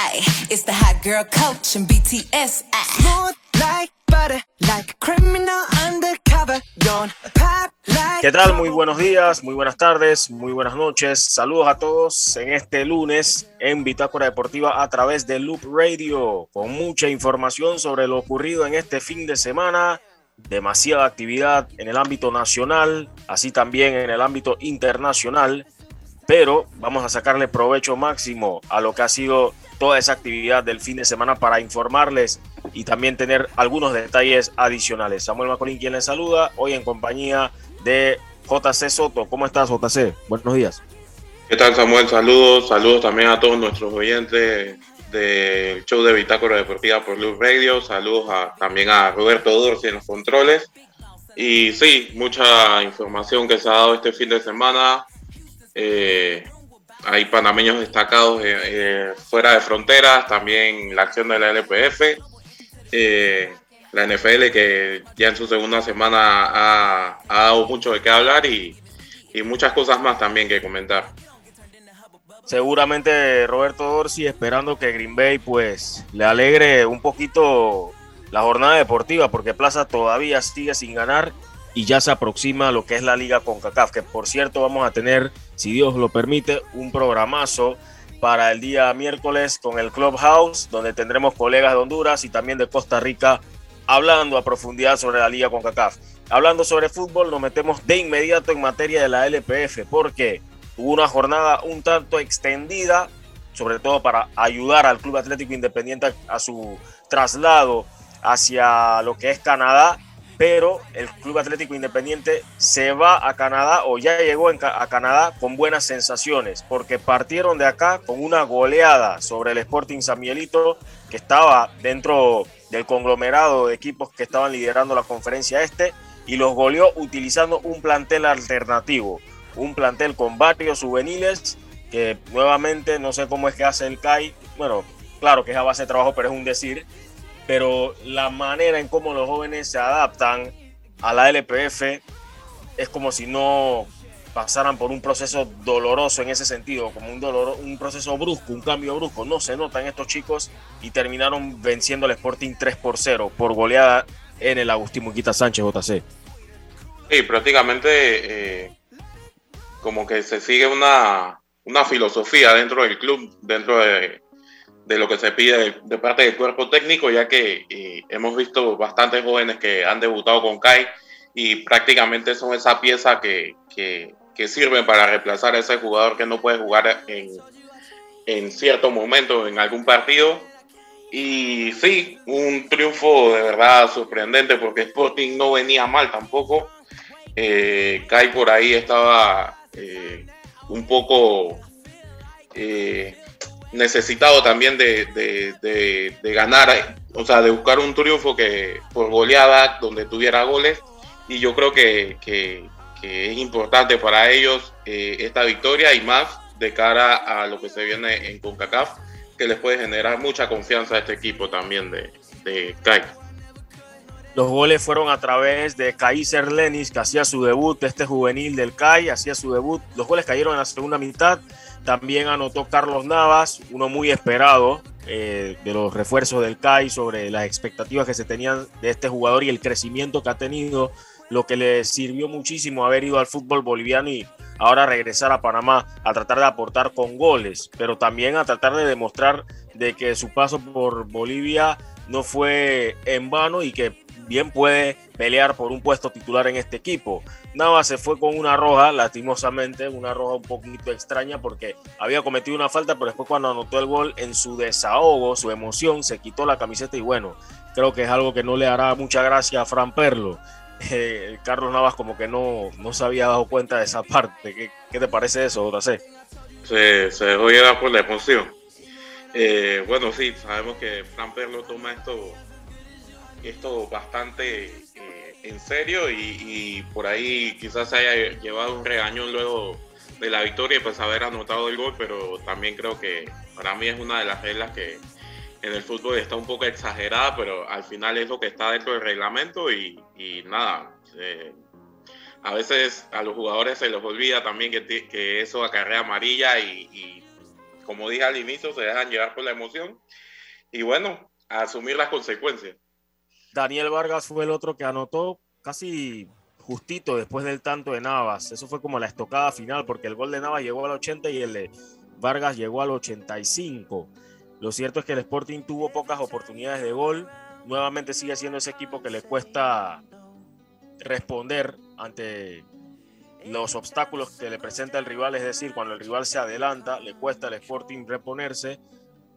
Ay, it's the hot girl coach and BTS. Smooth like butter, like criminal undercover. Don't pop like. ¿Qué tal? Muy buenos días, muy buenas tardes, muy buenas noches. Saludos a todos en este lunes en Bitácora Deportiva a través de Loop Radio, con mucha información sobre lo ocurrido en este fin de semana demasiada actividad en el ámbito nacional, así también en el ámbito internacional, pero vamos a sacarle provecho máximo a lo que ha sido toda esa actividad del fin de semana para informarles y también tener algunos detalles adicionales. Samuel Macolín quien les saluda, hoy en compañía de JC Soto. ¿Cómo estás, JC? Buenos días. ¿Qué tal, Samuel? Saludos, saludos también a todos nuestros oyentes del show de Bitácora Deportiva por Luz Radio. Saludos a, también a Roberto Dorsi en los controles. Y sí, mucha información que se ha dado este fin de semana. Eh, hay panameños destacados eh, eh, fuera de fronteras, también la acción de la LPF, la NFL que ya en su segunda semana ha, dado mucho de qué hablar y, muchas cosas más también que comentar. Seguramente Roberto Dorsi esperando que Green Bay pues le alegre un poquito la jornada deportiva porque Plaza todavía sigue sin ganar y ya se aproxima lo que es la liga con CACAF, que por cierto vamos a tener, si Dios lo permite, un programazo para el día miércoles con el Clubhouse, donde tendremos colegas de Honduras y también de Costa Rica hablando a profundidad sobre la liga con CACAF. Hablando sobre fútbol, nos metemos de inmediato en materia de la LPF, porque Hubo una jornada un tanto extendida, sobre todo para ayudar al Club Atlético Independiente a su traslado hacia lo que es Canadá, pero el Club Atlético Independiente se va a Canadá o ya llegó a Canadá con buenas sensaciones, porque partieron de acá con una goleada sobre el Sporting San Miguelito, que estaba dentro del conglomerado de equipos que estaban liderando la conferencia este, y los goleó utilizando un plantel alternativo un plantel con varios juveniles que nuevamente no sé cómo es que hace el CAI. Bueno, claro que es a base de trabajo, pero es un decir. Pero la manera en cómo los jóvenes se adaptan a la LPF es como si no pasaran por un proceso doloroso en ese sentido, como un, dolor, un proceso brusco, un cambio brusco. No se notan estos chicos y terminaron venciendo al Sporting 3 por 0 por goleada en el Agustín Muquita Sánchez JC. Sí, prácticamente eh, como que se sigue una, filosofía dentro del club, dentro de, lo que se pide de, parte del cuerpo técnico, ya que eh, hemos visto bastantes jóvenes que han debutado con CAI y prácticamente son esa pieza que, que, sirven para reemplazar a ese jugador que no puede jugar en, en cierto momento en algún partido. Y sí, un triunfo de verdad sorprendente porque Sporting no venía mal tampoco. Eh, Kai por ahí estaba eh, un poco eh, necesitado también de, ganar, o sea, de buscar un triunfo que por goleada donde tuviera goles. Y yo creo que, es importante para ellos eh, esta victoria y más de cara a lo que se viene en CONCACAF, que les puede generar mucha confianza a este equipo también de, de los goles fueron a través de Kaiser Lenis, que hacía su debut, este juvenil del CAI, hacía su debut. Los goles cayeron en la segunda mitad. También anotó Carlos Navas, uno muy esperado eh, de los refuerzos del CAI sobre las expectativas que se tenían de este jugador y el crecimiento que ha tenido, lo que le sirvió muchísimo haber ido al fútbol boliviano y ahora regresar a Panamá a tratar de aportar con goles, pero también a tratar de demostrar de que su paso por Bolivia no fue en vano y que bien puede pelear por un puesto titular en este equipo. Nava se fue con una roja, lastimosamente, una roja un poquito extraña porque había cometido una falta, pero después cuando anotó el gol en su desahogo, su emoción, se quitó la camiseta y bueno, creo que es algo que no le hará mucha gracia a Fran Perlo. Eh, Carlos Navas como que no, no se había dado cuenta de esa parte. ¿Qué, te parece eso, JC? Se, se dejó llevar por la emoción. Eh, bueno, sí, sabemos que Fran Perlo toma esto esto bastante eh, en serio y, por ahí quizás haya llevado un regañón luego de la victoria y pues haber anotado el gol, pero también creo que para mí es una de las reglas que en el fútbol está un poco exagerada, pero al final es lo que está dentro del reglamento y, nada. Eh, a veces a los jugadores se les olvida también que, eso acarrea amarilla y, como dije al inicio, se dejan llevar por la emoción y bueno, asumir las consecuencias. Daniel Vargas fue el otro que anotó casi justito después del tanto de Navas. Eso fue como la estocada final, porque el gol de Navas llegó al 80 y el de Vargas llegó al 85. Lo cierto es que el Sporting tuvo pocas oportunidades de gol. Nuevamente sigue siendo ese equipo que le cuesta responder ante los obstáculos que le presenta el rival, es decir, cuando el rival se adelanta, le cuesta al Sporting reponerse,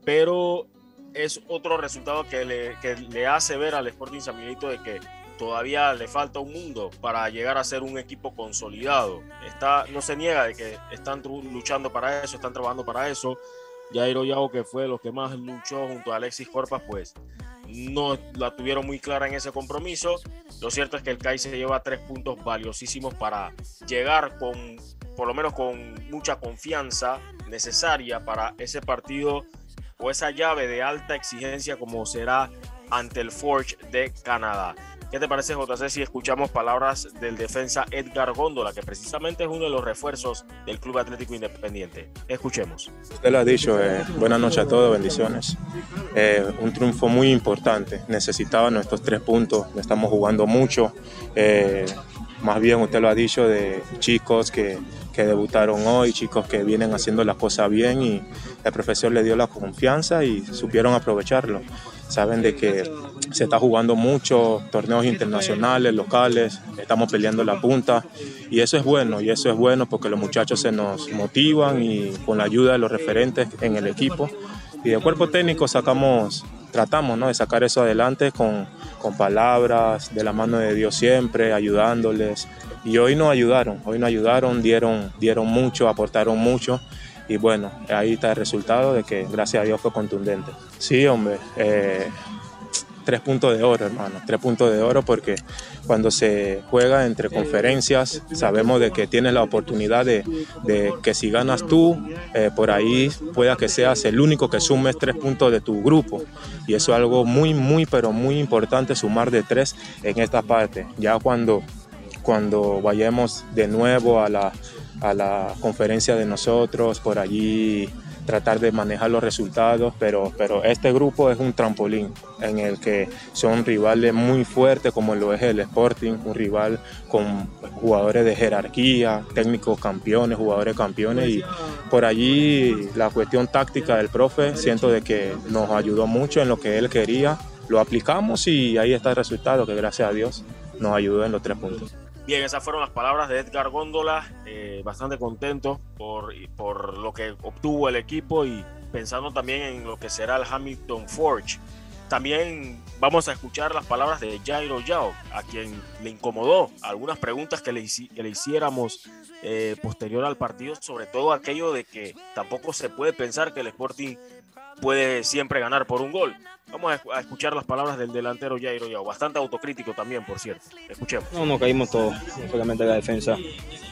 pero es otro resultado que le, que le hace ver al Sporting San Miguelito de que todavía le falta un mundo para llegar a ser un equipo consolidado. Está, no se niega de que están luchando para eso, están trabajando para eso. Jairo Yago, que fue lo que más luchó junto a Alexis Corpas, pues no la tuvieron muy clara en ese compromiso. Lo cierto es que el CAI se lleva tres puntos valiosísimos para llegar con, por lo menos con mucha confianza necesaria para ese partido o esa llave de alta exigencia como será ante el Forge de Canadá. ¿Qué te parece, JC, si escuchamos palabras del defensa Edgar Góndola, que precisamente es uno de los refuerzos del Club Atlético Independiente? Escuchemos. Usted lo ha dicho, eh, buenas noches a todos, bendiciones. Eh, un triunfo muy importante, necesitaba nuestros tres puntos, estamos jugando mucho. Eh, más bien usted lo ha dicho de chicos que, que debutaron hoy, chicos que vienen haciendo las cosas bien y el profesor le dio la confianza y supieron aprovecharlo. Saben de que se está jugando mucho, torneos internacionales, locales, estamos peleando la punta y eso es bueno, y eso es bueno porque los muchachos se nos motivan y con la ayuda de los referentes en el equipo y de cuerpo técnico sacamos, tratamos ¿no? de sacar eso adelante con, con palabras, de la mano de Dios siempre, ayudándoles. Y hoy nos ayudaron, hoy nos ayudaron, dieron, dieron mucho, aportaron mucho y bueno, ahí está el resultado de que gracias a Dios fue contundente. Sí, hombre, eh, tres puntos de oro, hermano, tres puntos de oro porque cuando se juega entre conferencias sabemos de que tienes la oportunidad de, que si ganas tú, eh, por ahí pueda que seas el único que sumes tres puntos de tu grupo. Y eso es algo muy, muy, pero muy importante, sumar de tres en esta parte. Ya cuando, cuando vayamos de nuevo a la a la conferencia de nosotros, por allí tratar de manejar los resultados, pero, pero este grupo es un trampolín en el que son rivales muy fuertes como lo es el Sporting, un rival con jugadores de jerarquía, técnicos campeones, jugadores campeones y por allí la cuestión táctica del profe siento de que nos ayudó mucho en lo que él quería, lo aplicamos y ahí está el resultado que gracias a Dios nos ayudó en los tres puntos. Bien, esas fueron las palabras de Edgar Góndola, eh, bastante contento por, por lo que obtuvo el equipo y pensando también en lo que será el Hamilton Forge. También vamos a escuchar las palabras de Jairo Yao, a quien le incomodó algunas preguntas que le, que le hiciéramos eh, posterior al partido, sobre todo aquello de que tampoco se puede pensar que el Sporting puede siempre ganar por un gol. Vamos a escuchar las palabras del delantero Jairo Yao, bastante autocrítico también, por cierto. Escuchemos. No, no caímos todos, solamente la defensa.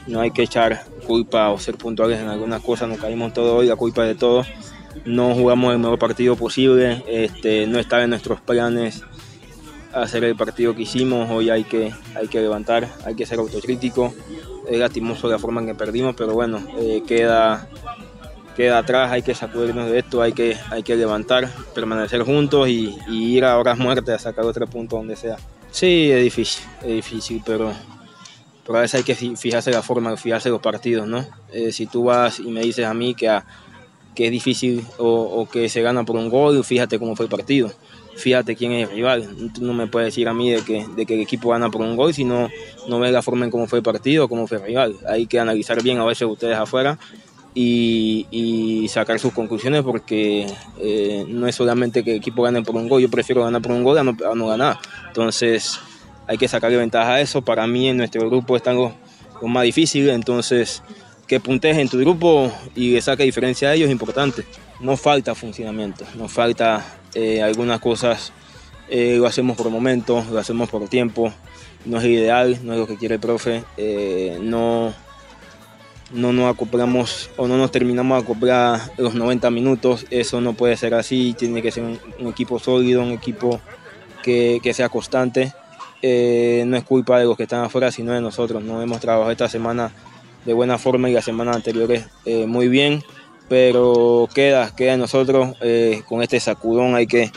No hay que echar culpa o ser puntuales en algunas cosas, no caímos todos hoy, la culpa de todos. No jugamos el mejor partido posible, este, no estaba en nuestros planes hacer el partido que hicimos, hoy hay que, hay que levantar, hay que ser autocrítico. Es lastimoso la forma en que perdimos, pero bueno, eh, queda queda atrás, hay que sacudirnos de esto, hay que, hay que levantar, permanecer juntos y, ir a horas muertes a sacar otro punto donde sea. Sí, es difícil, es difícil, pero, pero a veces hay que fijarse la forma, fijarse los partidos, ¿no? Eh, si tú vas y me dices a mí que, que es difícil o, que se gana por un gol, fíjate cómo fue el partido. Fíjate quién es el rival. Tú no me puedes decir a mí de que, de que el equipo gana por un gol si no, no ves la forma en cómo fue el partido, cómo fue el rival. Hay que analizar bien a veces ustedes afuera y, sacar sus conclusiones porque eh, no es solamente que el equipo gane por un gol, yo prefiero ganar por un gol a no, ganar. Entonces hay que sacarle ventaja a eso. Para mí en nuestro grupo están los, más difíciles, entonces que puntes en tu grupo y que saque diferencia a ellos es importante. No falta funcionamiento, no falta eh, algunas cosas, eh, lo hacemos por momentos, lo hacemos por tiempo, no es ideal, no es lo que quiere el profe, no no nos acoplamos o no nos terminamos de acoplar los 90 minutos. Eso no puede ser así, tiene que ser un, equipo sólido, un equipo que, sea constante. Eh, no es culpa de los que están afuera, sino de nosotros. No hemos trabajado esta semana de buena forma y las semanas anteriores eh, muy bien. pero queda, queda nosotros, eh, con este sacudón hay que,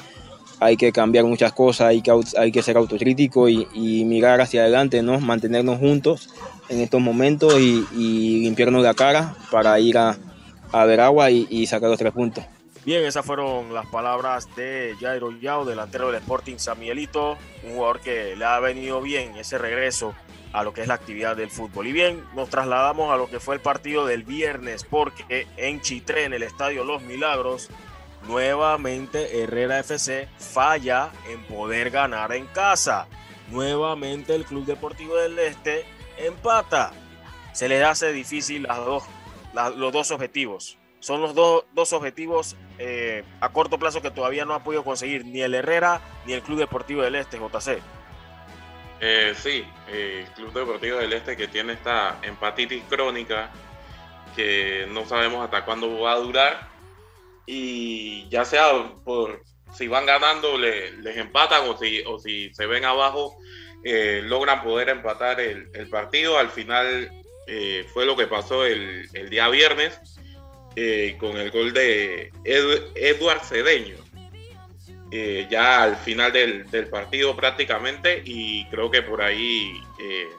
hay que cambiar muchas cosas, hay que, ser autocrítico y, mirar hacia adelante, ¿no? mantenernos juntos en estos momentos y, limpiarnos la cara para ir a, a ver agua y, y sacar los tres puntos. Bien, esas fueron las palabras de Jairo Yao, delantero del Sporting San Miguelito, un jugador que le ha venido bien ese regreso a lo que es la actividad del fútbol. Y bien, nos trasladamos a lo que fue el partido del viernes, porque en Chitré, en el Estadio Los Milagros, nuevamente Herrera FC falla en poder ganar en casa. Nuevamente el Club Deportivo del Este empata. Se le hace difícil los dos objetivos son los dos objetivos eh, a corto plazo que todavía no ha podido conseguir ni el Herrera ni el Club Deportivo del Este, JC. Eh, sí, el Club Deportivo del Este que tiene esta empatitis crónica que no sabemos hasta cuándo va a durar y ya sea por si van ganando les empatan o si, o si se ven abajo eh, logran poder empatar el, partido. Al final fue lo que pasó el, el día viernes eh, con el gol de Edward Cedeño. Eh, ya al final del, partido prácticamente y creo que por ahí eh,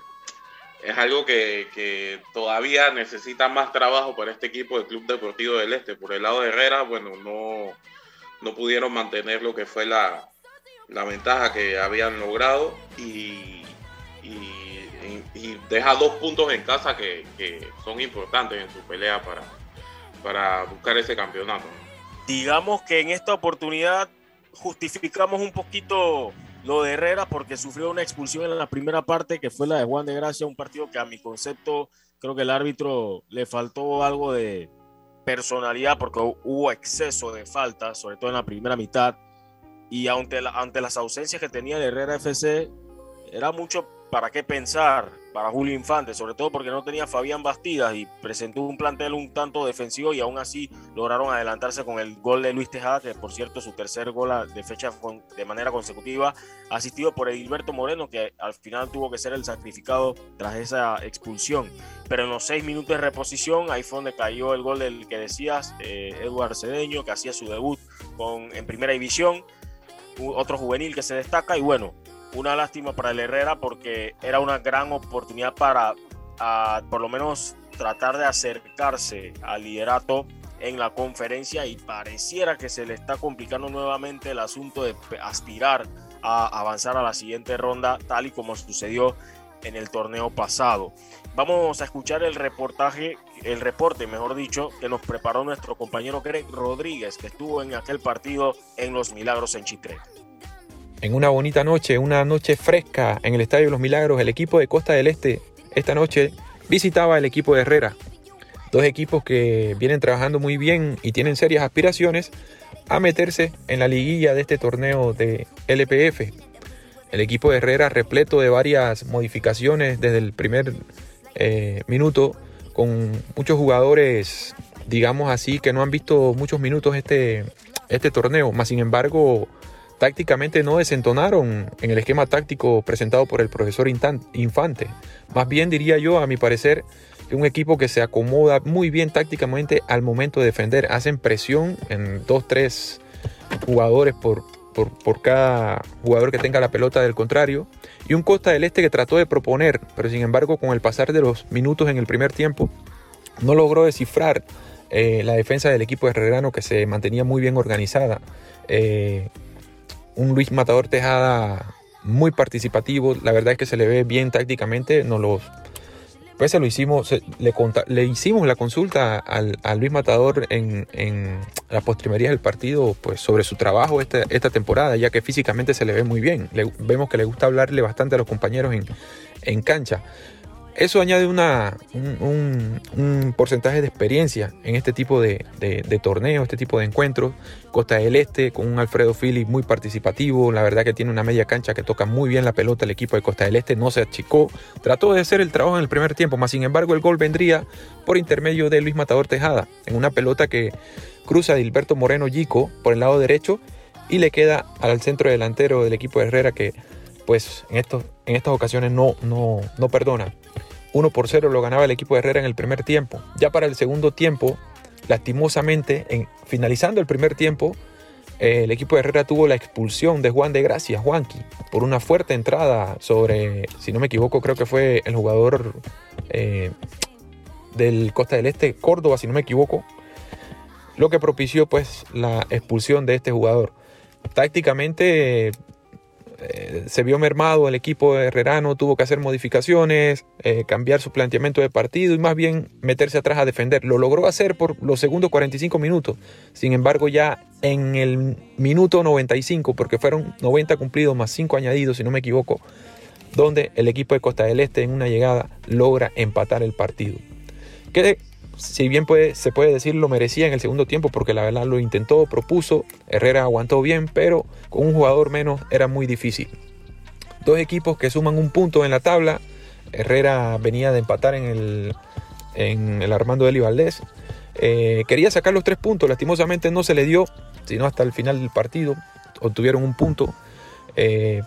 es algo que, todavía necesita más trabajo para este equipo del Club Deportivo del Este. Por el lado de Herrera, bueno, no, no pudieron mantener lo que fue la, ventaja que habían logrado y, deja dos puntos en casa que, que son importantes en su pelea para, para buscar ese campeonato. Digamos que en esta oportunidad justificamos un poquito lo de Herrera porque sufrió una expulsión en la primera parte que fue la de Juan de Gracia, un partido que a mi concepto creo que el árbitro le faltó algo de personalidad porque hubo exceso de faltas, sobre todo en la primera mitad. Y ante, ante las ausencias que tenía el Herrera FC, era mucho para qué pensar para Julio Infante, sobre todo porque no tenía Fabián Bastidas y presentó un plantel un tanto defensivo y aún así lograron adelantarse con el gol de Luis Tejada, que por cierto su tercer gol de fecha de manera consecutiva, asistido por Edilberto Moreno, que al final tuvo que ser el sacrificado tras esa expulsión. Pero en los seis minutos de reposición, ahí fue donde cayó el gol del que decías, eh, Eduardo Cedeño, que hacía su debut con, en primera división, otro juvenil que se destaca y bueno, una lástima para el Herrera porque era una gran oportunidad para por lo menos tratar de acercarse al liderato en la conferencia y pareciera que se le está complicando nuevamente el asunto de aspirar a avanzar a la siguiente ronda tal y como sucedió en el torneo pasado. Vamos a escuchar el reportaje, el reporte, mejor dicho, que nos preparó nuestro compañero Greg Rodríguez, que estuvo en aquel partido en Los Milagros en Chitre. En una bonita noche, una noche fresca en el Estadio de los Milagros, el equipo de Costa del Este esta noche visitaba el equipo de Herrera. Dos equipos que vienen trabajando muy bien y tienen serias aspiraciones a meterse en la liguilla de este torneo de LPF. El equipo de Herrera repleto de varias modificaciones desde el primer eh, minuto, con muchos jugadores, digamos así, que no han visto muchos minutos este, este torneo. Más sin embargo, tácticamente no desentonaron en el esquema táctico presentado por el profesor Infante. Más bien diría yo, a mi parecer, un equipo que se acomoda muy bien tácticamente al momento de defender. Hacen presión en dos, tres jugadores por, por, cada jugador que tenga la pelota del contrario. Y un Costa del Este que trató de proponer, pero sin embargo con el pasar de los minutos en el primer tiempo, no logró descifrar eh, la defensa del equipo herrerano que se mantenía muy bien organizada. Eh, un Luis Matador Tejada muy participativo, la verdad es que se le ve bien tácticamente, no los pues se lo hicimos, le, le, hicimos la consulta al, Luis Matador en, en la postrimería del partido pues sobre su trabajo esta, esta temporada, ya que físicamente se le ve muy bien. vemos que le gusta hablarle bastante a los compañeros en, en cancha. Eso añade una, un, porcentaje de experiencia en este tipo de, torneos, este tipo de encuentros. Costa del Este con un Alfredo Phillips muy participativo, la verdad que tiene una media cancha que toca muy bien la pelota el equipo de Costa del Este, no se achicó, trató de hacer el trabajo en el primer tiempo, más sin embargo el gol vendría por intermedio de Luis Matador Tejada, en una pelota que cruza de Hilberto Moreno Yico por el lado derecho y le queda al centro delantero del equipo de Herrera que pues en, en estas ocasiones no, no, perdona. 1 por 0 lo ganaba el equipo de Herrera en el primer tiempo. Ya para el segundo tiempo, lastimosamente, en, finalizando el primer tiempo, eh, el equipo de Herrera tuvo la expulsión de Juan de Gracia, Juanqui, por una fuerte entrada sobre, si no me equivoco, creo que fue el jugador eh, del Costa del Este, Córdoba, si no me equivoco, lo que propició pues la expulsión de este jugador. Tácticamente eh, se vio mermado el equipo herrerano, tuvo que hacer modificaciones, eh, cambiar su planteamiento de partido y más bien meterse atrás a defender. Lo logró hacer por los segundos 45 minutos. Sin embargo, ya en el minuto 95, porque fueron 90 cumplidos más 5 añadidos, si no me equivoco, donde el equipo de Costa del Este en una llegada logra empatar el partido. Si bien se puede decir lo merecía en el segundo tiempo porque la verdad lo intentó, propuso, Herrera aguantó bien, pero con un jugador menos era muy difícil. Dos equipos que suman un punto en la tabla. Herrera venía de empatar en el, en el Armando Deli Valdés. Eh, quería sacar los tres puntos, lastimosamente no se le dio, sino hasta el final del partido obtuvieron un punto. Eh,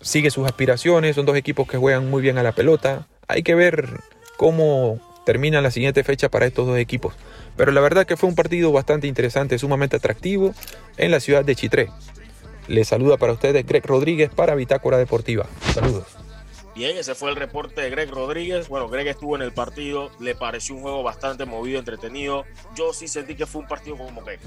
sigue sus aspiraciones, son dos equipos que juegan muy bien a la pelota. Hay que ver cómo termina la siguiente fecha para estos dos equipos. Pero la verdad que fue un partido bastante interesante, sumamente atractivo en la ciudad de Chitré. Les saluda para ustedes Greg Rodríguez para Bitácora Deportiva. Saludos. Bien, ese fue el reporte de Greg Rodríguez. Bueno, Greg estuvo en el partido, le pareció un juego bastante movido, entretenido. Yo sí sentí que fue un partido como que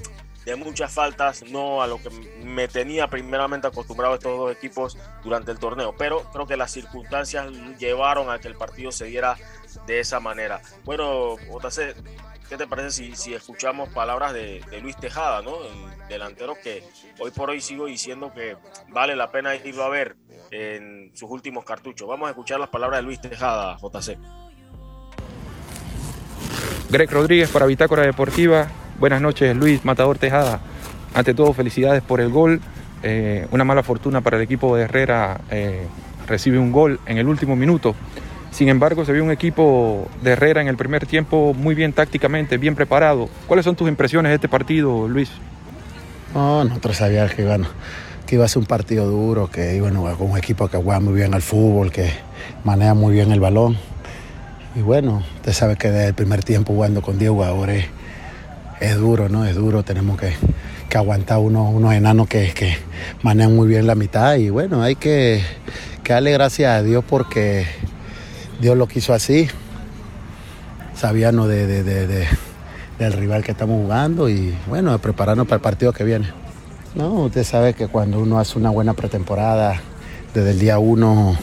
de muchas faltas, no a lo que me tenía primeramente acostumbrado estos dos equipos durante el torneo, pero creo que las circunstancias llevaron a que el partido se diera de esa manera. Bueno, JC, ¿qué te parece si, escuchamos palabras de, Luis Tejada, ¿no? el delantero que hoy por hoy sigo diciendo que vale la pena irlo a ver en sus últimos cartuchos? Vamos a escuchar las palabras de Luis Tejada, JC. Greg Rodríguez para Bitácora Deportiva. Buenas noches, Luis Matador Tejada. Ante todo, felicidades por el gol. Eh, una mala fortuna para el equipo de Herrera. Eh, recibe un gol en el último minuto. Sin embargo, se vio un equipo de Herrera en el primer tiempo muy bien tácticamente, bien preparado. ¿Cuáles son tus impresiones de este partido, Luis? No, nosotros sabíamos que, bueno, que iba a ser un partido duro, que iba jugar con un equipo que juega muy bien al fútbol, que maneja muy bien el balón. Y bueno, usted sabe que desde el primer tiempo jugando con 10 jugadores es duro, ¿no? Es duro, tenemos que, aguantar unos, unos enanos que, que, manejan muy bien la mitad y bueno, hay que, que darle gracias a Dios porque Dios lo quiso así. Sabíamos de, del rival que estamos jugando y bueno, de prepararnos para el partido que viene. No, usted sabe que cuando uno hace una buena pretemporada, desde el día uno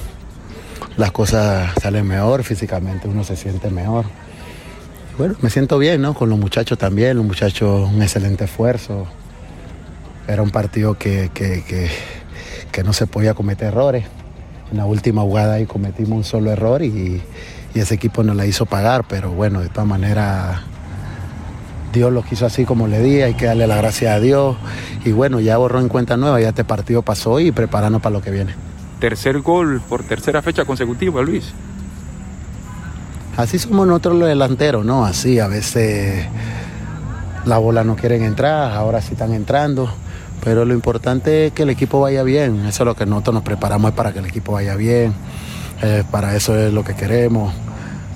las cosas salen mejor, físicamente uno se siente mejor. Bueno, me siento bien, ¿no? Con los muchachos también, los muchachos un excelente esfuerzo. Era un partido que, que no se podía cometer errores. En la última jugada ahí cometimos un solo error y, ese equipo nos la hizo pagar, pero bueno, de todas maneras Dios lo quiso así como le di, hay que darle la gracia a Dios. Y bueno, ya borró en cuenta nueva, ya este partido pasó y prepararnos para lo que viene. Tercer gol por tercera fecha consecutiva, Luis. Así somos nosotros los delanteros, ¿no? Así, a veces la bola no quieren entrar, ahora sí están entrando. Pero lo importante es que el equipo vaya bien. Eso es lo que nosotros nos preparamos para que el equipo vaya bien. Eh, para eso es lo que queremos.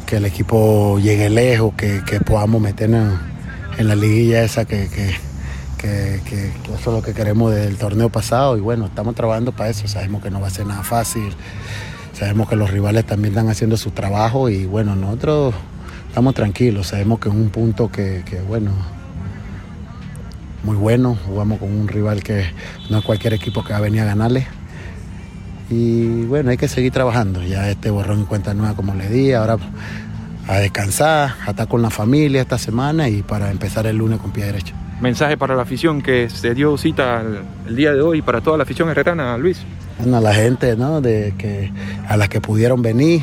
Que el equipo llegue lejos, que, podamos meternos en, la liguilla esa que, eso es lo que queremos del torneo pasado. Y bueno, estamos trabajando para eso. Sabemos que no va a ser nada fácil. Sabemos que los rivales también están haciendo su trabajo y bueno, nosotros estamos tranquilos. Sabemos que es un punto que, que bueno, muy bueno. Jugamos con un rival que no es cualquier equipo que va a venir a ganarle. Y bueno, hay que seguir trabajando. Ya este borrón en cuenta nueva, como le di, ahora a descansar, a estar con la familia esta semana y para empezar el lunes con pie derecho. Mensaje para la afición que se dio cita el, día de hoy, para toda la afición herrerana, Luis. Bueno, a la gente, ¿no? De que, a las que pudieron venir,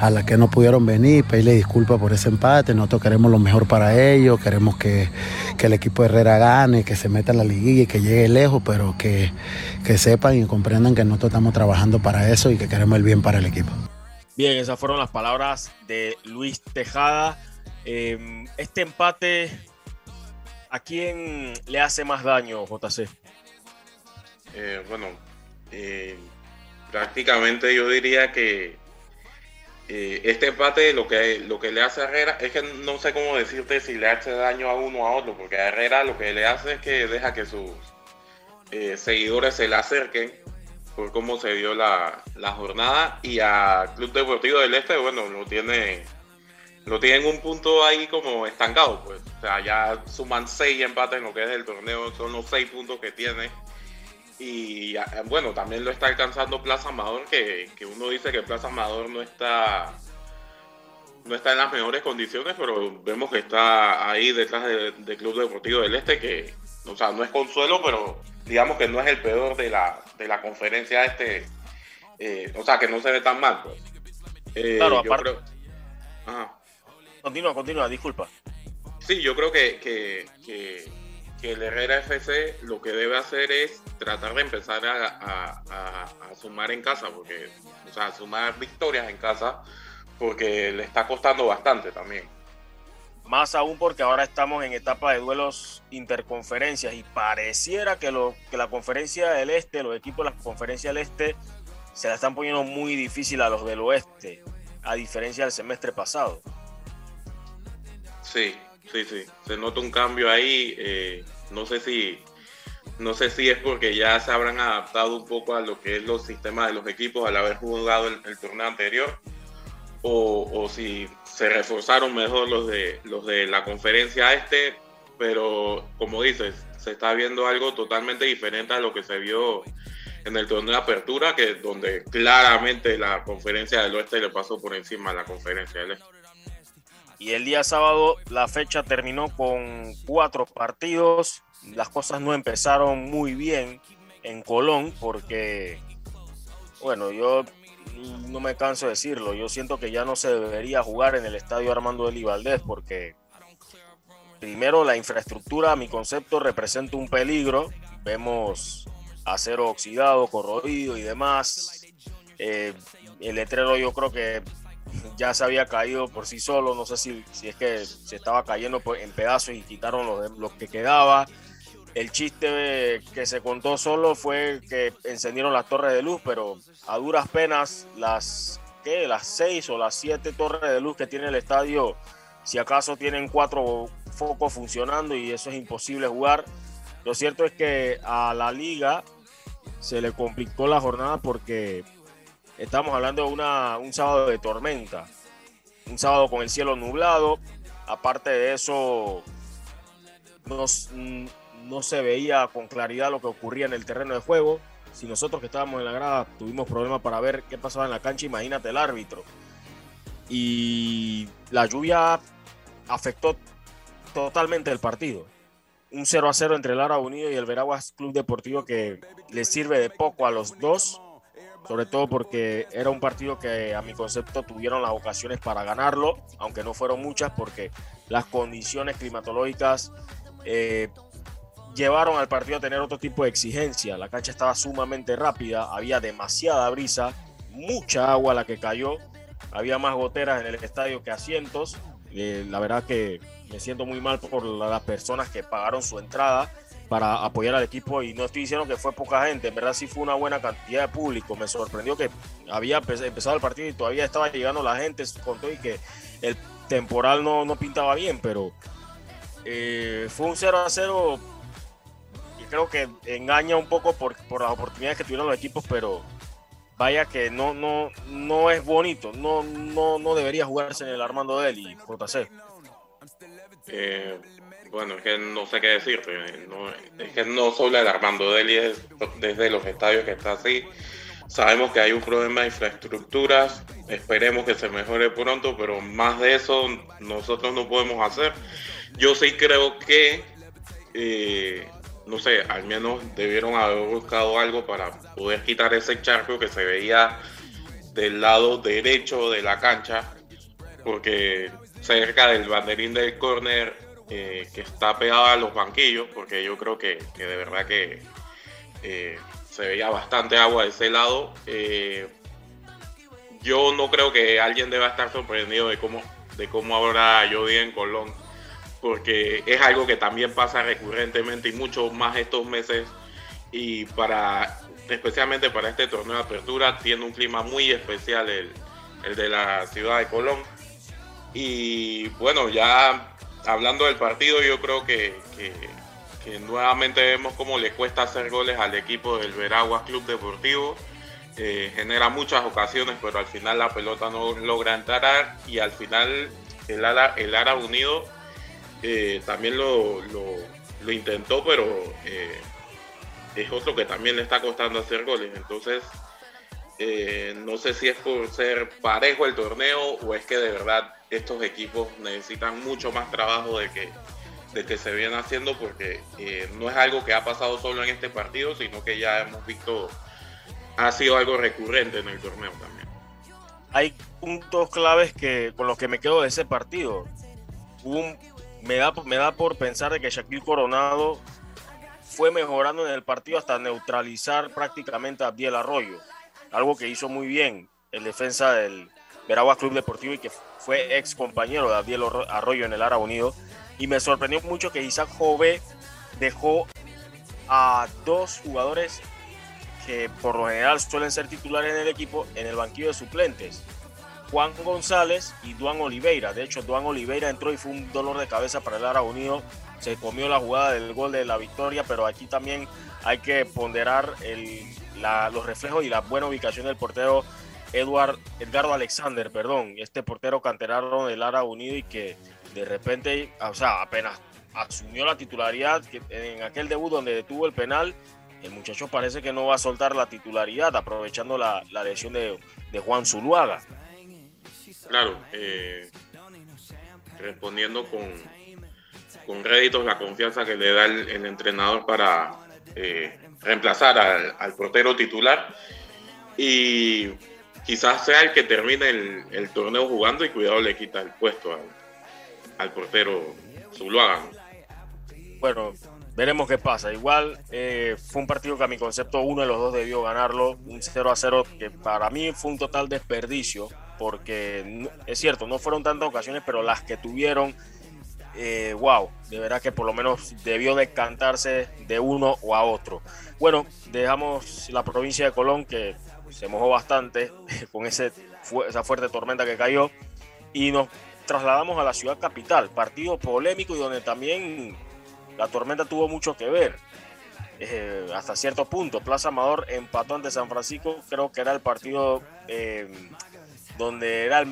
a las que no pudieron venir, pedirle disculpas por ese empate. Nosotros queremos lo mejor para ellos, queremos que, el equipo Herrera gane, que se meta en la liguilla y que llegue lejos, pero que, sepan y comprendan que nosotros estamos trabajando para eso y que queremos el bien para el equipo. Bien, esas fueron las palabras de Luis Tejada. Em, este empate, ¿a quién le hace más daño, JC? Eh, bueno, eh, prácticamente yo diría que eh, este empate lo que, lo que le hace a Herrera es que no sé cómo decirte si le hace daño a uno o a otro, porque a Herrera lo que le hace es que deja que sus eh, seguidores se le acerquen por cómo se dio la, jornada y a Club Deportivo del Este, bueno, lo tiene lo tienen un punto ahí como estancado, pues. O sea, ya suman seis empates en lo que es el torneo, son los seis puntos que tiene y bueno, también lo está alcanzando Plaza Amador, que, uno dice que Plaza Amador no está, no está en las mejores condiciones, pero vemos que está ahí detrás del Club Deportivo del Este, que o sea, no es consuelo, pero digamos que no es el peor de la, de la conferencia este, eh, o sea, que no se ve tan mal. Pues. Eh, claro, aparte. Continúa, continúa, disculpa. Sí, yo creo que, que que el Herrera FC lo que debe hacer es tratar de empezar a, sumar en casa, porque, o sea, sumar victorias en casa, porque le está costando bastante también. Más aún porque ahora estamos en etapa de duelos interconferencias y pareciera que, lo, que la conferencia del este, los equipos de la conferencia del este, se la están poniendo muy difícil a los del oeste, a diferencia del semestre pasado. Sí, Sí, sí, se nota un cambio ahí. Eh, no sé si no sé si es porque ya se habrán adaptado un poco a lo que es los sistemas de los equipos al haber jugado el, torneo anterior o, si se reforzaron mejor los de los de la conferencia este, pero como dices, se está viendo algo totalmente diferente a lo que se vio en el torneo de apertura, que donde claramente la conferencia del oeste le pasó por encima a la conferencia del este. Y el día sábado la fecha terminó con cuatro partidos. Las cosas no empezaron muy bien en Colón porque, bueno, yo no me canso de decirlo. Yo siento que ya no se debería jugar en el estadio Armando Eli Valdés porque, primero, la infraestructura, a mi concepto, representa un peligro. Vemos acero oxidado, corroído y demás. Eh, el letrero yo creo que ya se había caído por sí solo, no sé si, si es que se estaba cayendo en pedazos y quitaron los, los que quedaba. El chiste que se contó solo fue que encendieron las torres de luz, pero a duras penas las, ¿qué? las seis o las siete torres de luz que tiene el estadio, si acaso tienen cuatro focos funcionando y eso es imposible jugar. Lo cierto es que a la liga se le complicó la jornada porque Estamos hablando de una, un sábado de tormenta, un sábado con el cielo nublado. Aparte de eso, no, no se veía con claridad lo que ocurría en el terreno de juego. Si nosotros que estábamos en la grada tuvimos problemas para ver qué pasaba en la cancha, imagínate el árbitro. Y la lluvia afectó totalmente el partido. Un 0 a 0 entre el Ara Unido y el Veraguas Club Deportivo que le sirve de poco a los dos sobre todo porque era un partido que a mi concepto tuvieron las ocasiones para ganarlo, aunque no fueron muchas porque las condiciones climatológicas eh, llevaron al partido a tener otro tipo de exigencia. La cancha estaba sumamente rápida, había demasiada brisa, mucha agua la que cayó, había más goteras en el estadio que asientos. Eh, la verdad que me siento muy mal por las personas que pagaron su entrada para apoyar al equipo y no estoy diciendo que fue poca gente, en verdad sí fue una buena cantidad de público, me sorprendió que había empezado el partido y todavía estaba llegando la gente, con todo y que el temporal no, no pintaba bien, pero eh, fue un 0 a 0 y creo que engaña un poco por, por las oportunidades que tuvieron los equipos, pero vaya que no, no, no es bonito, no, no, no debería jugarse en el Armando Deli, JC. Eh, bueno, es que no sé qué decir. es que no solo el Armando Deli es desde los estadios que está así. Sabemos que hay un problema de infraestructuras. Esperemos que se mejore pronto, pero más de eso nosotros no podemos hacer. Yo sí creo que, eh, no sé, al menos debieron haber buscado algo para poder quitar ese charco que se veía del lado derecho de la cancha, porque cerca del banderín del córner eh, que está pegada a los banquillos, porque yo creo que, de verdad que eh, se veía bastante agua de ese lado. Eh, yo no creo que alguien deba estar sorprendido de cómo, de cómo ahora llovido en Colón, porque es algo que también pasa recurrentemente y mucho más estos meses. Y para especialmente para este torneo de apertura, tiene un clima muy especial el, el de la ciudad de Colón. Y bueno, ya hablando del partido, yo creo que, nuevamente vemos cómo le cuesta hacer goles al equipo del Veraguas Club Deportivo. Eh, genera muchas ocasiones, pero al final la pelota no logra entrar y al final el Ara, el Ara Unido eh, también lo, lo, intentó, pero eh, es otro que también le está costando hacer goles. Entonces, no sé si es por ser parejo el torneo o es que de verdad estos equipos necesitan mucho más trabajo de que, de que se viene haciendo porque eh, no es algo que ha pasado solo en este partido, sino que ya hemos visto, ha sido algo recurrente en el torneo también. Hay puntos claves que con los que me quedo de ese partido. Me, da, me da por pensar de que Shaquille Coronado fue mejorando en el partido hasta neutralizar prácticamente a Abdiel Arroyo, algo que hizo muy bien en defensa del, Veraguas Club Deportivo y que fue ex compañero de Abdiel Arroyo en el Ara Unido. Y me sorprendió mucho que Isaac Jove dejó a dos jugadores que por lo general suelen ser titulares en el equipo en el banquillo de suplentes. Juan González y Duan Oliveira. De hecho, Duan Oliveira entró y fue un dolor de cabeza para el Ara Unido. Se comió la jugada del gol de la victoria, pero aquí también hay que ponderar los reflejos y la buena ubicación del portero Edward, Edgardo Alexander, perdón, este portero canterano del Lara Unido y que de repente, o sea, apenas asumió la titularidad en aquel debut donde detuvo el penal, el muchacho parece que no va a soltar la titularidad, aprovechando la, lesión de, Juan Zuluaga. Claro, eh, respondiendo con, con réditos la confianza que le da el, entrenador para eh, reemplazar al, al portero titular. Y quizás sea el que termine el, torneo jugando y cuidado le quita el puesto al, portero Zuluaga. Bueno, veremos qué pasa. Igual eh, fue un partido que a mi concepto uno de los dos debió ganarlo, un 0 a 0 que para mí fue un total desperdicio, porque es cierto, no fueron tantas ocasiones, pero las que tuvieron, eh, wow, de verdad que por lo menos debió decantarse de uno o a otro. Bueno, dejamos la provincia de Colón que se mojó bastante con esa fuerte tormenta que cayó y nos trasladamos a la ciudad capital, partido polémico y donde también la tormenta tuvo mucho que ver. Eh, hasta cierto punto, Plaza Amador empató ante San Francisco, creo que era el partido eh, donde era el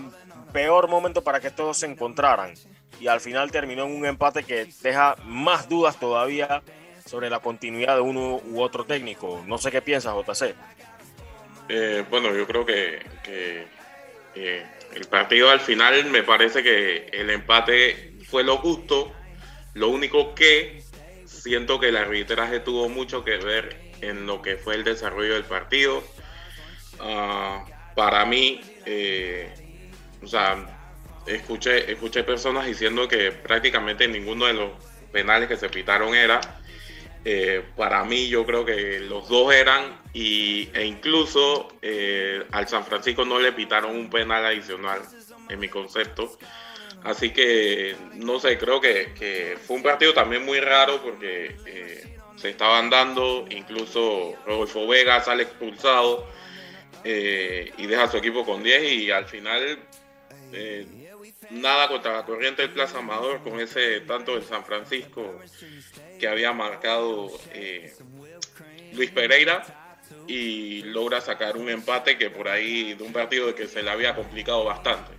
peor momento para que todos se encontraran y al final terminó en un empate que deja más dudas todavía sobre la continuidad de uno u otro técnico. No sé qué piensas, JC. Eh, bueno, yo creo que, eh, el partido al final me parece que el empate fue lo justo. Lo único que siento que el arbitraje tuvo mucho que ver en lo que fue el desarrollo del partido. Ah, para mí, eh, o sea, escuché, escuché personas diciendo que prácticamente ninguno de los penales que se pitaron era. Eh, para mí yo creo que los dos eran y, e incluso eh, al San Francisco no le pitaron un penal adicional en mi concepto. Así que no sé, creo que, fue un partido también muy raro porque eh, se estaban dando, incluso Rodolfo Vega sale expulsado y deja a su equipo con 10 y al final nada contra la corriente del Plaza Amador con ese tanto del San Francisco que había marcado eh, Luis Pereira y logra sacar un empate que por ahí de un partido que se le había complicado bastante.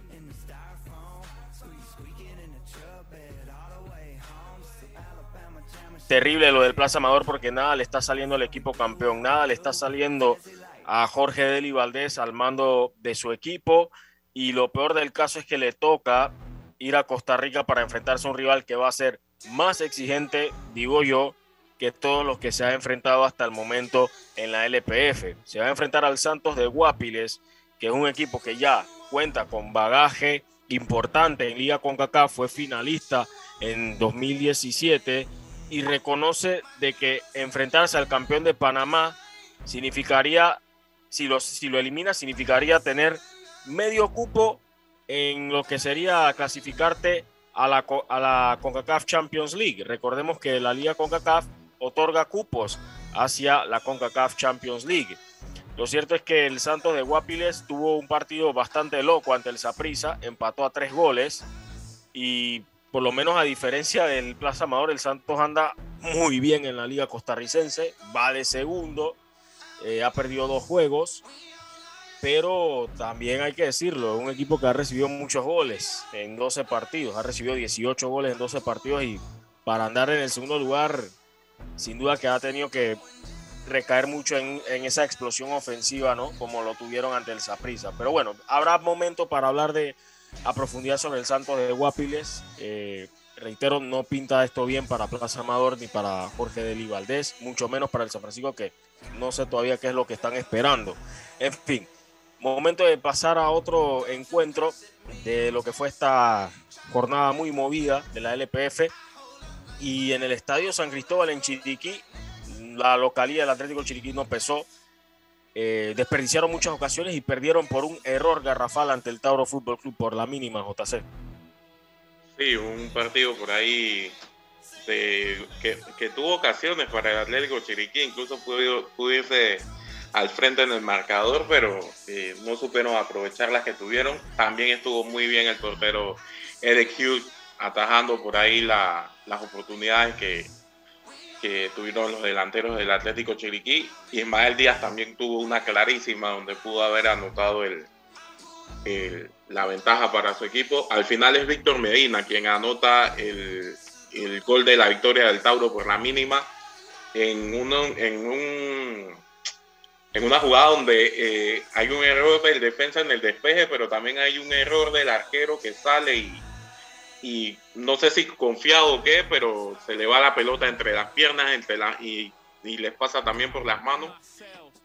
Terrible lo del Plaza Amador porque nada le está saliendo al equipo campeón, nada le está saliendo a Jorge Deli Valdés al mando de su equipo y lo peor del caso es que le toca ir a Costa Rica para enfrentarse a un rival que va a ser más exigente, digo yo, que todos los que se ha enfrentado hasta el momento en la LPF. Se va a enfrentar al Santos de Guapiles, que es un equipo que ya cuenta con bagaje importante en Liga CONCACAF, fue finalista en 2017 y reconoce de que enfrentarse al campeón de Panamá significaría, si lo, si lo elimina, significaría tener medio cupo en lo que sería clasificarte a la, a la CONCACAF Champions League. Recordemos que la Liga CONCACAF otorga cupos hacia la CONCACAF Champions League. Lo cierto es que el Santos de Guapiles tuvo un partido bastante loco ante el Saprissa, empató a tres goles y por lo menos a diferencia del Plaza Amador, el Santos anda muy bien en la liga costarricense, va de segundo, eh, ha perdido dos juegos, pero también hay que decirlo, un equipo que ha recibido muchos goles en 12 partidos, ha recibido 18 goles en 12 partidos y para andar en el segundo lugar, sin duda que ha tenido que recaer mucho en, esa explosión ofensiva, ¿no? Como lo tuvieron ante el Saprissa. Pero bueno, habrá momento para hablar de a profundidad sobre el Santos de Guapiles. Eh, reitero, no pinta esto bien para Plaza Amador ni para Jorge de Valdés, mucho menos para el San Francisco, que no sé todavía qué es lo que están esperando. En fin, momento de pasar a otro encuentro de lo que fue esta jornada muy movida de la LPF. Y en el estadio San Cristóbal en Chiriquí, la localidad del Atlético Chiriquí no pesó. Eh, desperdiciaron muchas ocasiones y perdieron por un error garrafal ante el Tauro Fútbol Club por la mínima JC. Sí, un partido por ahí que, tuvo ocasiones para el Atlético Chiriquí, incluso pudo, irse al frente en el marcador, pero eh, no supieron aprovechar las que tuvieron. También estuvo muy bien el portero Eric Hughes atajando por ahí las oportunidades que, que tuvieron los delanteros del Atlético Chiriquí. Ismael Díaz también tuvo una clarísima donde pudo haber anotado el, la ventaja para su equipo. Al final es Víctor Medina quien anota el, el, gol de la victoria del Tauro por la mínima en, uno, en, un, en una jugada donde eh, hay un error del defensa en el despeje, pero también hay un error del arquero que sale y y no sé si confiado o qué, pero se le va la pelota entre las piernas entre la, y, les pasa también por las manos.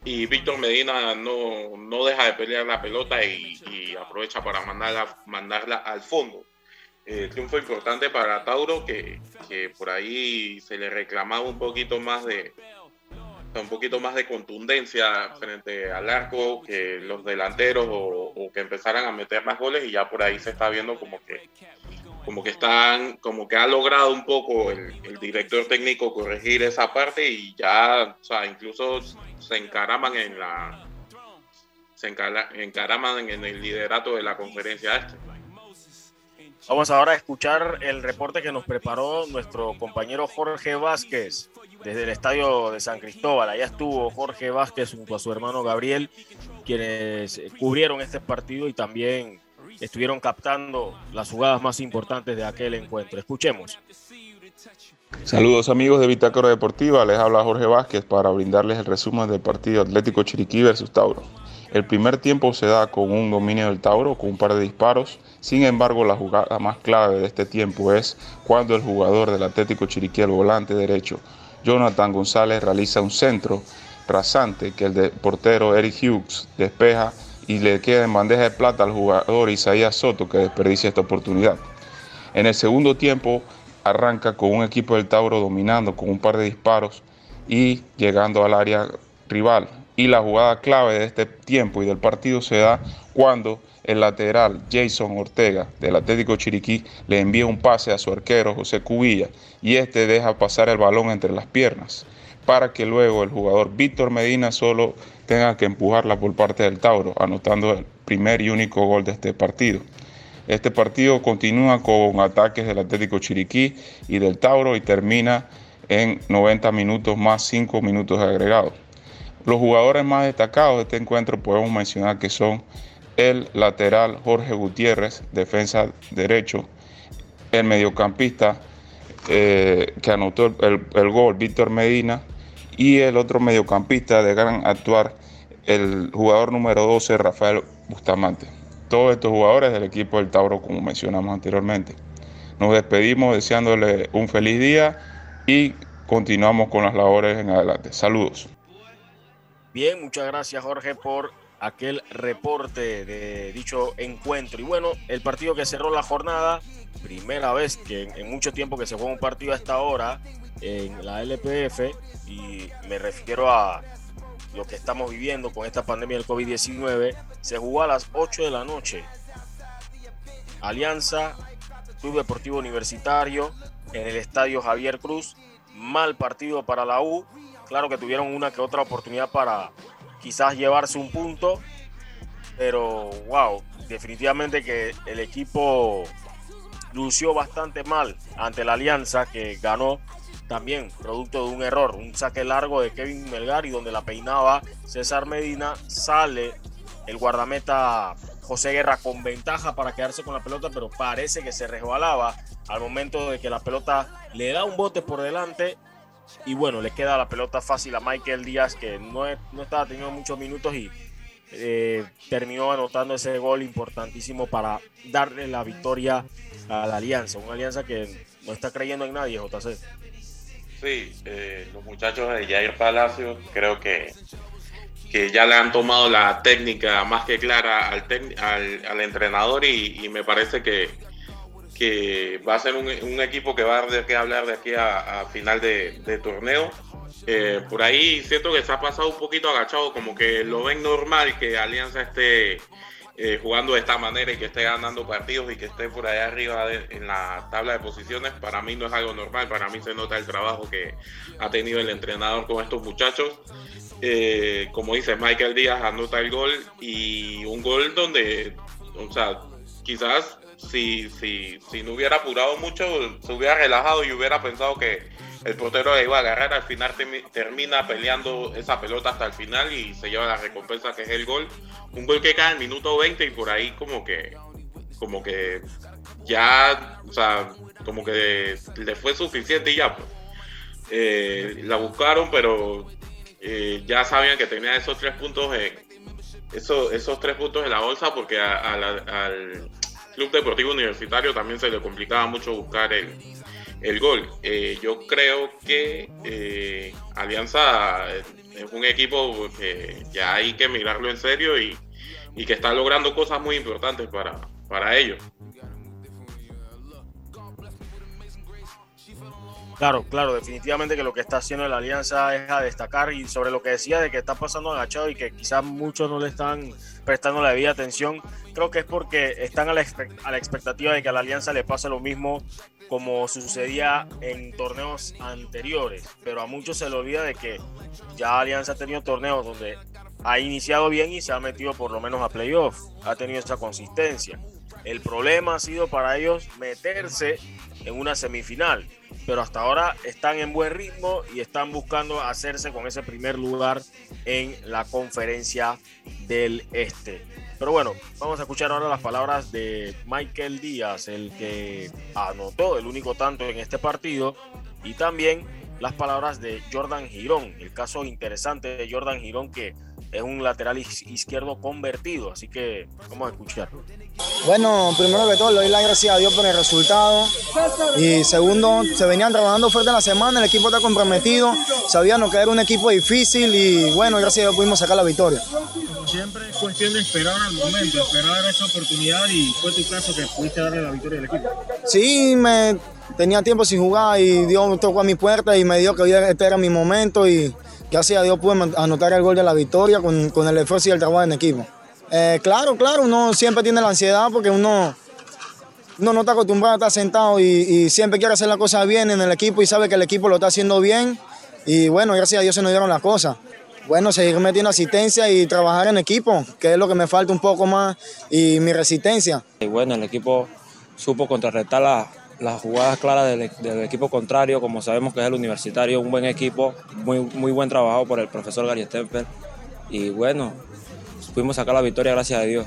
Y Víctor Medina no, no deja de pelear la pelota y, aprovecha para mandarla, mandarla al fondo. Eh, triunfo importante para Tauro que, que, por ahí se le reclamaba un poquito más de un poquito más de contundencia frente al arco que los delanteros o, que empezaran a meter más goles y ya por ahí se está viendo como que como que están, como que ha logrado un poco el, director técnico corregir esa parte y ya, o sea, incluso se encaraman en la, se encaraman en el liderato de la conferencia este. Vamos ahora a escuchar el reporte que nos preparó nuestro compañero Jorge Vázquez desde el estadio de San Cristóbal. Allá estuvo Jorge Vázquez junto a su hermano Gabriel, quienes cubrieron este partido y también estuvieron captando las jugadas más importantes de aquel encuentro. Escuchemos. Saludos amigos de Bitácora Deportiva, les habla Jorge Vázquez para brindarles el resumen del partido Atlético Chiriquí versus Tauro. El primer tiempo se da con un dominio del Tauro, con un par de disparos. Sin embargo, la jugada más clave de este tiempo es cuando el jugador del Atlético Chiriquí, el volante derecho, Jonathan González, realiza un centro rasante que el portero Eric Hughes despeja y le queda en bandeja de plata al jugador Isaías Soto que desperdicia esta oportunidad. En el segundo tiempo arranca con un equipo del Tauro dominando con un par de disparos y llegando al área rival. Y la jugada clave de este tiempo y del partido se da cuando el lateral Jason Ortega del Atlético Chiriquí le envía un pase a su arquero José Cubilla y este deja pasar el balón entre las piernas para que luego el jugador Víctor Medina solo tenga que empujarla por parte del Tauro, anotando el primer y único gol de este partido. Este partido continúa con ataques del Atlético Chiriquí y del Tauro y termina en 90 minutos más 5 minutos agregados. Los jugadores más destacados de este encuentro podemos mencionar que son el lateral Jorge Gutiérrez, defensa derecho, el mediocampista eh, que anotó el gol Víctor Medina y el otro mediocampista de gran actuar, el jugador número 12, Rafael Bustamante. Todos estos jugadores del equipo del Tauro, como mencionamos anteriormente. Nos despedimos deseándole un feliz día y continuamos con las labores en adelante. Saludos. Bien, muchas gracias Jorge por aquel reporte de dicho encuentro. Y bueno, el partido que cerró la jornada, primera vez que en, mucho tiempo que se juega un partido a esta hora, en la LPF y me refiero a lo que estamos viviendo con esta pandemia del COVID-19, se jugó a las 8 de la noche. Alianza, Club Deportivo Universitario, en el Estadio Javier Cruz. Mal partido para la U. Claro que tuvieron una que otra oportunidad para quizás llevarse un punto, pero wow, definitivamente que el equipo lució bastante mal ante la Alianza que ganó también producto de un error, un saque largo de Kevin Melgar y donde la peinaba César Medina, sale el guardameta José Guerra con ventaja para quedarse con la pelota, pero parece que se resbalaba al momento de que la pelota le da un bote por delante y bueno, le queda la pelota fácil a Michael Díaz que no, no estaba teniendo muchos minutos y eh, terminó anotando ese gol importantísimo para darle la victoria a la alianza, una alianza que no está creyendo en nadie, JC. Sí, eh, los muchachos de Jair Palacio creo que, que ya le han tomado la técnica más que clara al, al, entrenador y, me parece que, que va a ser un, equipo que va a dar de qué hablar de aquí a, final de, torneo. Eh, por ahí siento que se ha pasado un poquito agachado, como que lo ven normal que Alianza esté eh, jugando de esta manera y que esté ganando partidos y que esté por allá arriba en la tabla de posiciones, para mí no es algo normal, para mí se nota el trabajo que ha tenido el entrenador con estos muchachos. Eh, como dice Michael Díaz, anota el gol y un gol donde, o sea, quizás si, si, si no hubiera apurado mucho, se hubiera relajado y hubiera pensado que el portero le iba a agarrar, al final termina peleando esa pelota hasta el final y se lleva la recompensa que es el gol. Un gol que cae en minuto 20 y por ahí como que, como que ya, o sea, como que le fue suficiente y ya. Pues. Eh, la buscaron, pero eh, ya sabían que tenía esos tres puntos en, esos, esos tres puntos en la bolsa porque al Club Deportivo Universitario también se le complicaba mucho buscar el, el gol. Eh, yo creo que eh, Alianza es un equipo que ya hay que mirarlo en serio y, que está logrando cosas muy importantes para, para ellos. Claro, claro, definitivamente que lo que está haciendo la alianza es a destacar y sobre lo que decía de que está pasando agachado y que quizás muchos no le están prestando la debida atención, creo que es porque están a la, expectativa de que a la alianza le pase lo mismo como sucedía en torneos anteriores, pero a muchos se le olvida de que ya Alianza ha tenido torneos donde ha iniciado bien y se ha metido por lo menos a playoff, ha tenido esa consistencia. El problema ha sido para ellos meterse en una semifinal, pero hasta ahora están en buen ritmo y están buscando hacerse con ese primer lugar en la conferencia del Este. Pero bueno, vamos a escuchar ahora las palabras de Michael Díaz, el que anotó el único tanto en este partido, y también las palabras de Jordan Girón, el caso interesante de Jordan Girón que es un lateral izquierdo convertido, así que vamos a escucharlo. Bueno, primero que todo, le doy la gracias a Dios por el resultado. Y segundo, se venían trabajando fuerte en la semana, el equipo está comprometido, sabíamos que era un equipo difícil y bueno, gracias a Dios pudimos sacar la victoria. siempre es cuestión de esperar al momento, esperar esa oportunidad y fue tu caso que pudiste darle la victoria al equipo. Sí, me tenía tiempo sin jugar y Dios tocó a mi puerta y me dio que este era mi momento y gracias a Dios pude anotar el gol de la victoria con, el esfuerzo y el trabajo en equipo. Eh, claro, claro, uno siempre tiene la ansiedad porque uno, no está acostumbrado a estar sentado y, siempre quiere hacer las cosas bien en el equipo y sabe que el equipo lo está haciendo bien. Y bueno, gracias a Dios se nos dieron las cosas. Bueno, seguir metiendo asistencia y trabajar en equipo, que es lo que me falta un poco más, y mi resistencia. Y bueno, el equipo supo contrarrestar las jugadas claras del, equipo contrario, como sabemos que es el universitario, un buen equipo, muy, muy buen trabajo por el profesor Gary Stempel. Y bueno, pudimos sacar la victoria, gracias a Dios.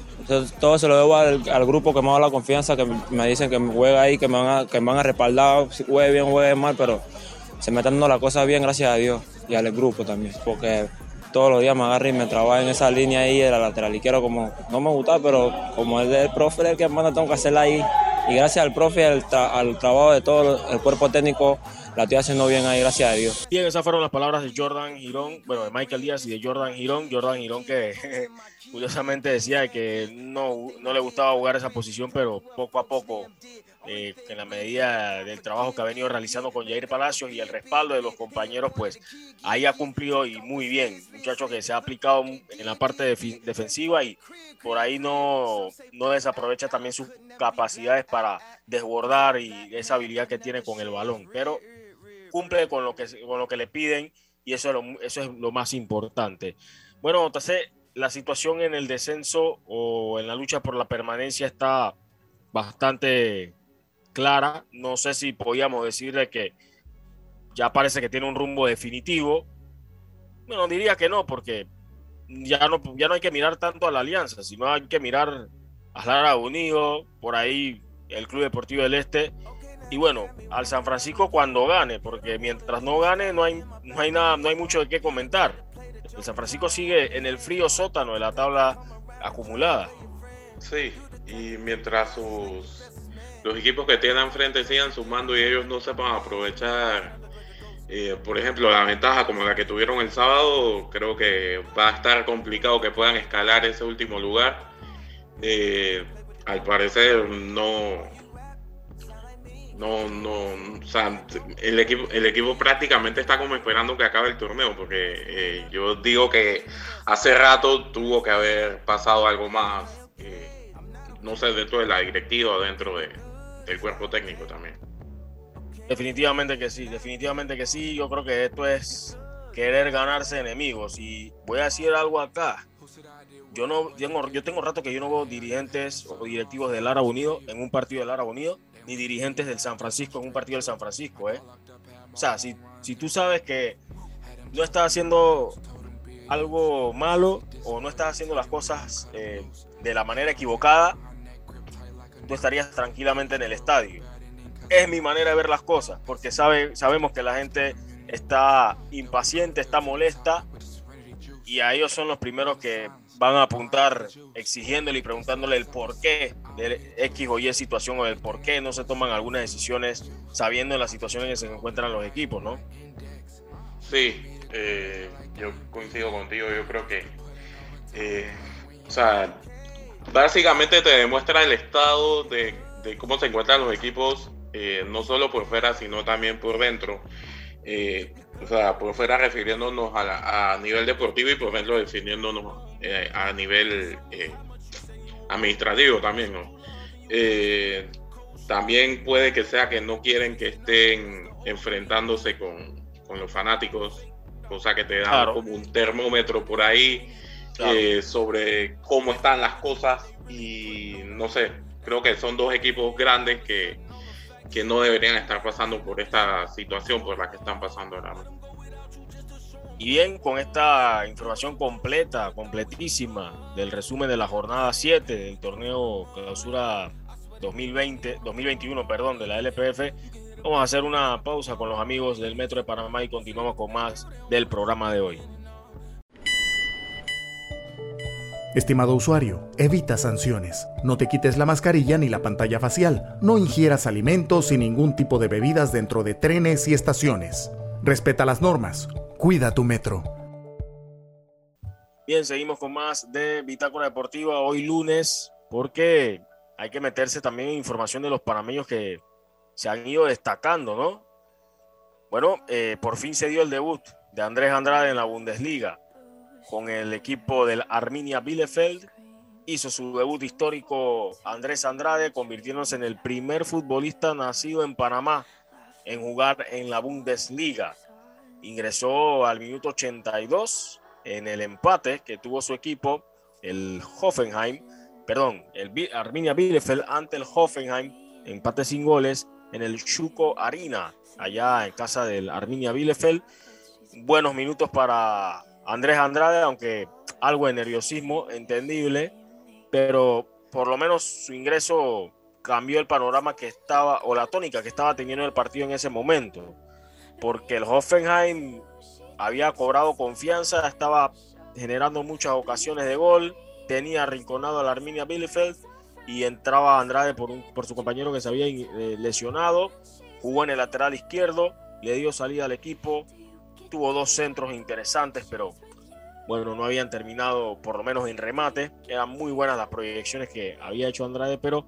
todo se lo debo al, grupo que me ha dado la confianza, que me dicen que me juega ahí, que me van a, que me van a respaldar, si juegue bien, juegue mal, pero se me está dando la cosa bien, gracias a Dios, y al grupo también, porque todos los días me agarro y me trabajo en esa línea ahí de la lateral y quiero como, no me gusta, pero como es del profe el que manda, tengo que hacerla ahí. Y gracias al profe, al, al trabajo de todo el cuerpo técnico, la estoy haciendo bien ahí, gracias a Dios. Bien, esas fueron las palabras de Jordan Girón, bueno, de Michael Díaz y de Jordan Girón. Jordan Girón que curiosamente decía que no, no le gustaba jugar esa posición, pero poco a poco, eh, en la medida del trabajo que ha venido realizando con Jair Palacios y el respaldo de los compañeros, pues ahí ha cumplido y muy bien. Muchacho que se ha aplicado en la parte defensiva y por ahí no, no desaprovecha también sus capacidades para desbordar y esa habilidad que tiene con el balón, pero cumple con lo que, con lo que le piden y eso es lo, eso es lo más importante. Bueno, Tase, la situación en el descenso o en la lucha por la permanencia está bastante clara. No sé si podíamos decirle que ya parece que tiene un rumbo definitivo. Bueno, diría que no, porque ya no, ya no hay que mirar tanto a la alianza, sino hay que mirar a Lara Unido, por ahí el Club Deportivo del Este. Y bueno, al San Francisco cuando gane, porque mientras no gane no hay, no hay nada, no hay mucho de qué comentar. El San Francisco sigue en el frío sótano de la tabla acumulada. Sí, y mientras sus los equipos que tienen enfrente sigan sumando y ellos no sepan aprovechar, eh, por ejemplo, la ventaja como la que tuvieron el sábado, creo que va a estar complicado que puedan escalar ese último lugar. Eh, al parecer no, no, no, el equipo, el equipo prácticamente está como esperando que acabe el torneo, porque eh, yo digo que hace rato tuvo que haber pasado algo más, eh, no sé, dentro de la directiva, dentro de, del cuerpo técnico también. Definitivamente que sí, definitivamente que sí, yo creo que esto es querer ganarse enemigos y voy a decir algo acá. Yo no tengo, yo tengo rato que yo no veo dirigentes o directivos del Lara Unido en un partido del Lara Unido ni dirigentes del San Francisco en un partido del San Francisco. ¿eh? O sea, si, si tú sabes que no estás haciendo algo malo o no estás haciendo las cosas eh, de la manera equivocada, tú estarías tranquilamente en el estadio. Es mi manera de ver las cosas, porque sabe, sabemos que la gente está impaciente, está molesta, y a ellos son los primeros que van a apuntar exigiéndole y preguntándole el por qué de X o Y situación o el por qué no se toman algunas decisiones sabiendo la situación en que se encuentran los equipos, ¿no? Sí, eh, yo coincido contigo, yo creo que, eh, o sea, básicamente te demuestra el estado de, de cómo se encuentran los equipos, eh, no solo por fuera, sino también por dentro. Eh, o sea, por fuera refiriéndonos a, a, nivel deportivo y por dentro definiéndonos eh, a nivel administrativo también, ¿no? También puede que sea que no quieren que estén enfrentándose con, con los fanáticos, cosa que te da claro. como un termómetro por ahí claro. sobre cómo están las cosas y no sé, creo que son dos equipos grandes que, que no deberían estar pasando por esta situación por la que están pasando ahora mismo. Y bien, con esta información completa, completísima del resumen de la jornada 7 del torneo clausura 2020, 2021, perdón, de la LPF, vamos a hacer una pausa con los amigos del Metro de Panamá y continuamos con más del programa de hoy. Estimado usuario, evita sanciones. No te quites la mascarilla ni la pantalla facial. No ingieras alimentos y ningún tipo de bebidas dentro de trenes y estaciones. Respeta las normas. Cuida tu metro. Bien, seguimos con más de Bitácora Deportiva hoy lunes, porque hay que meterse también en información de los panameños que se han ido destacando, ¿no? Bueno, eh, por fin se dio el debut de Andrés Andrade en la Bundesliga con el equipo del Arminia Bielefeld. Hizo su debut histórico Andrés Andrade, convirtiéndose en el primer futbolista nacido en Panamá en jugar en la Bundesliga. Ingresó al minuto 82 en el empate que tuvo su equipo, el Hoffenheim, perdón, el Arminia Bielefeld ante el Hoffenheim, empate sin goles en el Chuco Arena, allá en casa del Arminia Bielefeld. Buenos minutos para Andrés Andrade, aunque algo de nerviosismo, entendible, pero por lo menos su ingreso cambió el panorama que estaba, o la tónica que estaba teniendo el partido en ese momento, porque el Hoffenheim había cobrado confianza, estaba generando muchas ocasiones de gol, tenía arrinconado a la Arminia Bielefeld y entraba Andrade por, un, por su compañero que se había eh, lesionado, jugó en el lateral izquierdo, le dio salida al equipo, tuvo dos centros interesantes, pero bueno, no habían terminado por lo menos en remate. Eran muy buenas las proyecciones que había hecho Andrade, pero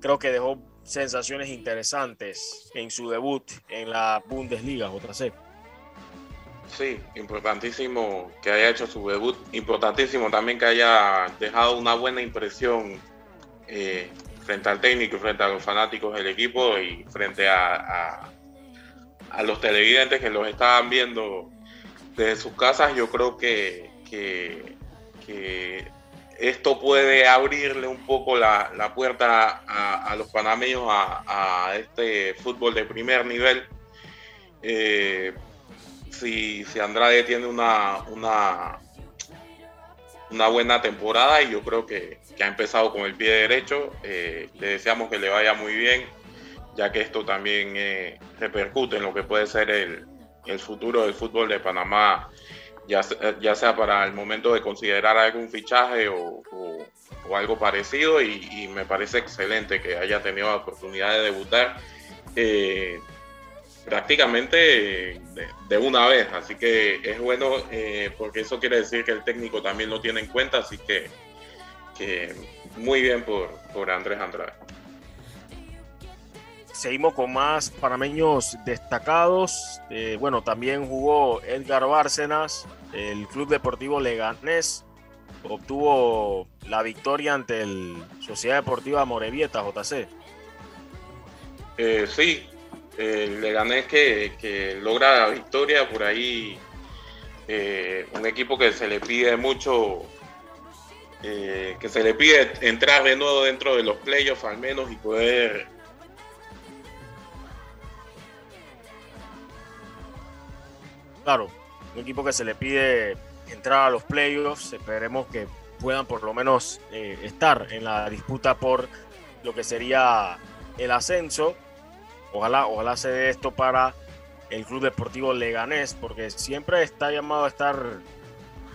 creo que dejó sensaciones interesantes en su debut en la Bundesliga, JC. Sí, importantísimo que haya hecho su debut, importantísimo también que haya dejado una buena impresión eh, frente al técnico frente a los fanáticos del equipo y frente a, a los televidentes que los estaban viendo desde sus casas. Yo creo que, que, esto puede abrirle un poco la, puerta a, los panameños a, este fútbol de primer nivel. Eh, si, si, Andrade tiene una, una, una, buena temporada y yo creo que, ha empezado con el pie derecho, eh, le deseamos que le vaya muy bien, ya que esto también eh, repercute en lo que puede ser el, el futuro del fútbol de Panamá ya, ya sea para el momento de considerar algún fichaje o, algo parecido y, me parece excelente que haya tenido la oportunidad de debutar eh, prácticamente de, una vez, así que es bueno eh, porque eso quiere decir que el técnico también lo tiene en cuenta, así que, muy bien por, por Andrés Andrade seguimos con más panameños destacados. Eh, bueno, también jugó Edgar Bárcenas, el Club Deportivo Leganés obtuvo la victoria ante el Sociedad Deportiva Morevieta, JC. Eh, sí, el Leganés que, logra la victoria por ahí, eh, un equipo que se le pide mucho, que se le pide entrar de nuevo dentro de los playoffs al menos y poder claro, un equipo que se le pide entrar a los playoffs, esperemos que puedan por lo menos eh, estar en la disputa por lo que sería el ascenso. Ojalá, ojalá se dé esto para el Club Deportivo Leganés, porque siempre está llamado a estar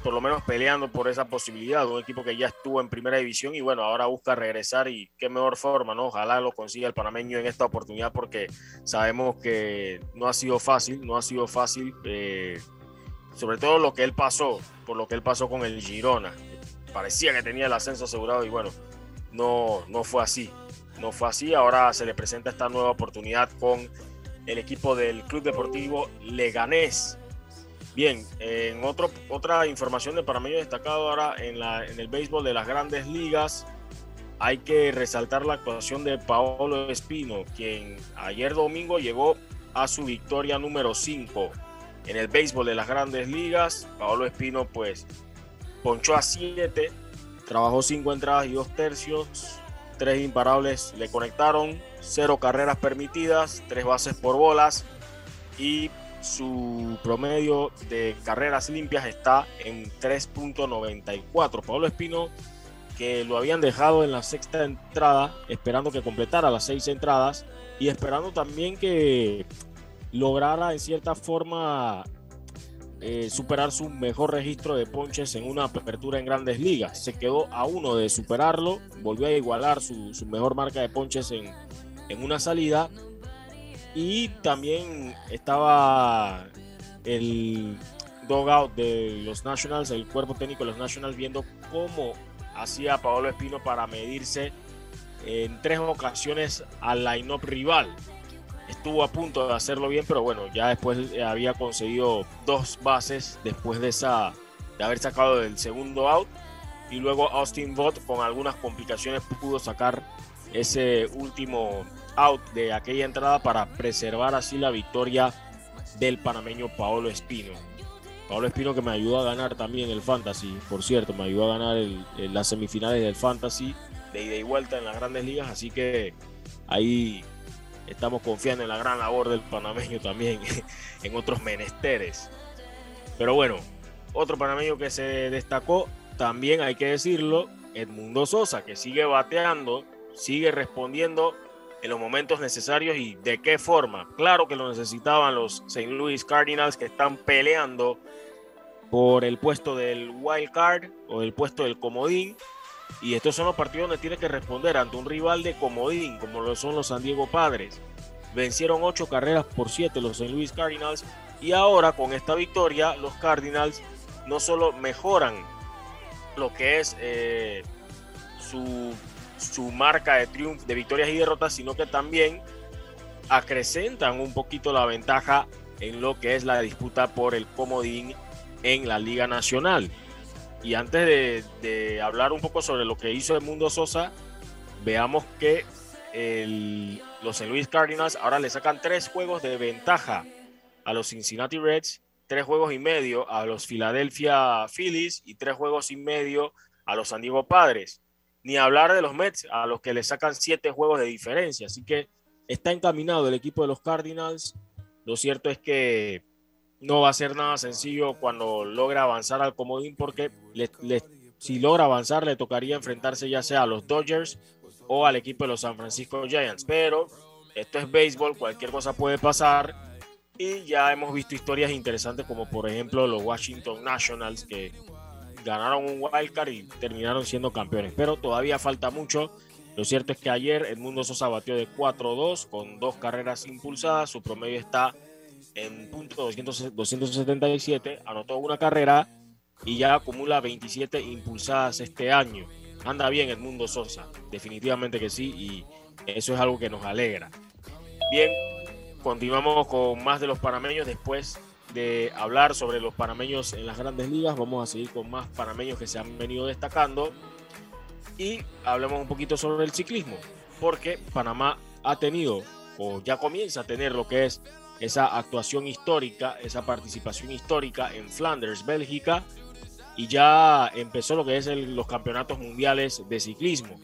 por lo menos peleando por esa posibilidad, un equipo que ya estuvo en primera división y bueno, ahora busca regresar y qué mejor forma, ¿no? Ojalá lo consiga el panameño en esta oportunidad porque sabemos que no ha sido fácil, no ha sido fácil, eh, sobre todo lo que él pasó, por lo que él pasó con el Girona. Parecía que tenía el ascenso asegurado y bueno, no, no fue así, no fue así, ahora se le presenta esta nueva oportunidad con el equipo del Club Deportivo Leganés Bien, en otro, otra información de medio destacado ahora en, la, en el béisbol de las grandes ligas, hay que resaltar la actuación de Paolo Espino, quien ayer domingo llegó a su victoria número 5 en el béisbol de las grandes ligas. Paolo Espino pues ponchó a 7, trabajó 5 entradas y 2 tercios, 3 imparables le conectaron, 0 carreras permitidas, 3 bases por bolas y su promedio de carreras limpias está en 3.94. Pablo Espino, que lo habían dejado en la sexta entrada, esperando que completara las seis entradas y esperando también que lograra en cierta forma eh, superar su mejor registro de ponches en una apertura en grandes ligas. Se quedó a uno de superarlo, volvió a igualar su, mejor marca de ponches en, en una salida y también estaba el dogout de los Nationals, el cuerpo técnico de los Nationals, viendo cómo hacía Paolo Espino para medirse en tres ocasiones al line-up rival. Estuvo a punto de hacerlo bien, pero bueno, ya después había conseguido dos bases después de, esa, de haber sacado el segundo out. Y luego Austin Vaught con algunas complicaciones pudo sacar ese último out de aquella entrada para preservar así la victoria del panameño Paolo Espino. Paolo Espino que me ayudó a ganar también el Fantasy, por cierto, me ayudó a ganar las semifinales del Fantasy de ida y vuelta en las grandes ligas, así que ahí estamos confiando en la gran labor del panameño también en otros menesteres. Pero bueno, otro panameño que se destacó, también hay que decirlo, Edmundo Sosa, que sigue bateando, sigue respondiendo en los momentos necesarios y de qué forma. Claro que lo necesitaban los St. Louis Cardinals que están peleando por el puesto del wild card o el puesto del comodín. Y estos son los partidos donde tiene que responder ante un rival de comodín, como lo son los San Diego Padres. Vencieron ocho carreras por siete los St. Louis Cardinals. Y ahora con esta victoria, los Cardinals no solo mejoran lo que es eh, su su marca de triunfo, de victorias y derrotas, sino que también acrecentan un poquito la ventaja en lo que es la disputa por el comodín en la Liga Nacional. Y antes de, hablar un poco sobre lo que hizo el Mundo Sosa, veamos que los St. Louis Cardinals ahora le sacan tres juegos de ventaja a los Cincinnati Reds, tres juegos y medio a los Philadelphia Phillies y tres juegos y medio a los San Diego Padres. Ni hablar de los Mets, a los que le sacan siete juegos de diferencia. Así que está encaminado el equipo de los Cardinals. Lo cierto es que no va a ser nada sencillo cuando logra avanzar al comodín porque si logra avanzar le tocaría enfrentarse ya sea a los Dodgers o al equipo de los San Francisco Giants. Pero esto es béisbol, cualquier cosa puede pasar y ya hemos visto historias interesantes como por ejemplo los Washington Nationals que ganaron un wildcard y terminaron siendo campeones. Pero todavía falta mucho. Lo cierto es que ayer el Mundo Sosa batió de 4-2 con dos carreras impulsadas. Su promedio está en punto 277. Anotó una carrera y ya acumula 27 impulsadas este año. Anda bien el Mundo Sosa. Definitivamente que sí. Y eso es algo que nos alegra. Bien, continuamos con más de los panameños después de hablar sobre los panameños en las grandes ligas. Vamos a seguir con más panameños que se han venido destacando y hablemos un poquito sobre el ciclismo, porque Panamá ha tenido o ya comienza a tener lo que es esa actuación histórica, esa participación histórica en Flanders, Bélgica, y ya empezó lo que es los campeonatos mundiales de ciclismo.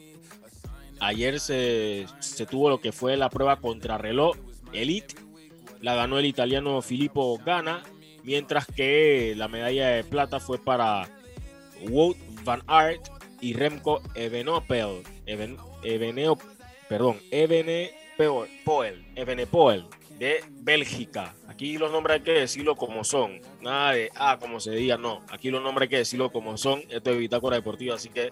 Ayer se, se tuvo lo que fue la prueba contrarreloj Elite la ganó el italiano Filippo Gana, mientras que la medalla de plata fue para Wout van Aert y Remco Evenepoel, perdón, Evenepoel, Evenepoel de Bélgica. Aquí los nombres hay que decirlo como son, nada de ah, como se diga, no. Aquí los nombres hay que decirlo como son. Esto es Bitácora Deportiva, así que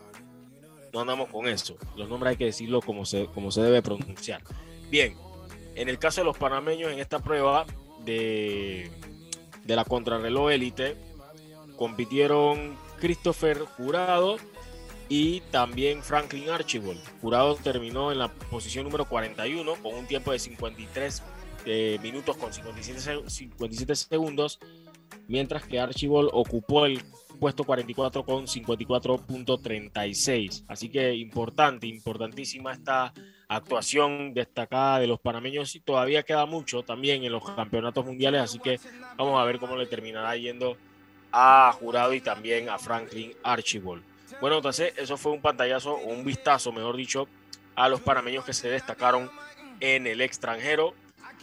no andamos con eso. Los nombres hay que decirlo como se, como se debe pronunciar. Bien, en el caso de los panameños, en esta prueba de, de la contrarreloj élite, compitieron Christopher Jurado y también Franklin Archibald. Jurado terminó en la posición número 41 con un tiempo de 53 eh, minutos con 57, 57 segundos, mientras que Archibald ocupó el puesto 44 con 54.36. Así que importante, importantísima esta actuación destacada de los panameños y todavía queda mucho también en los campeonatos mundiales, así que vamos a ver cómo le terminará yendo a Jurado y también a Franklin Archibald. Bueno, entonces eso fue un pantallazo, un vistazo, mejor dicho, a los panameños que se destacaron en el extranjero.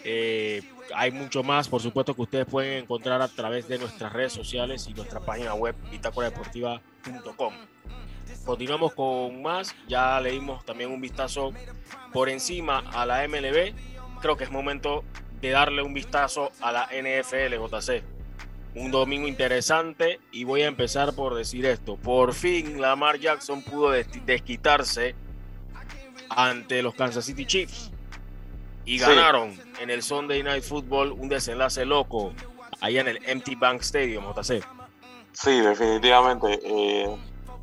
Eh, hay mucho más, por supuesto, que ustedes pueden encontrar a través de nuestras redes sociales y nuestra página web, bitácoradeportiva.com. Continuamos con más. Ya leímos también un vistazo por encima a la MLB. Creo que es momento de darle un vistazo a la NFL, JC. Un domingo interesante y voy a empezar por decir esto. Por fin Lamar Jackson pudo desquitarse ante los Kansas City Chiefs y ganaron en el Sunday Night Football un desenlace loco allá en el Empty Bank Stadium, JC. Sí, definitivamente. Eh,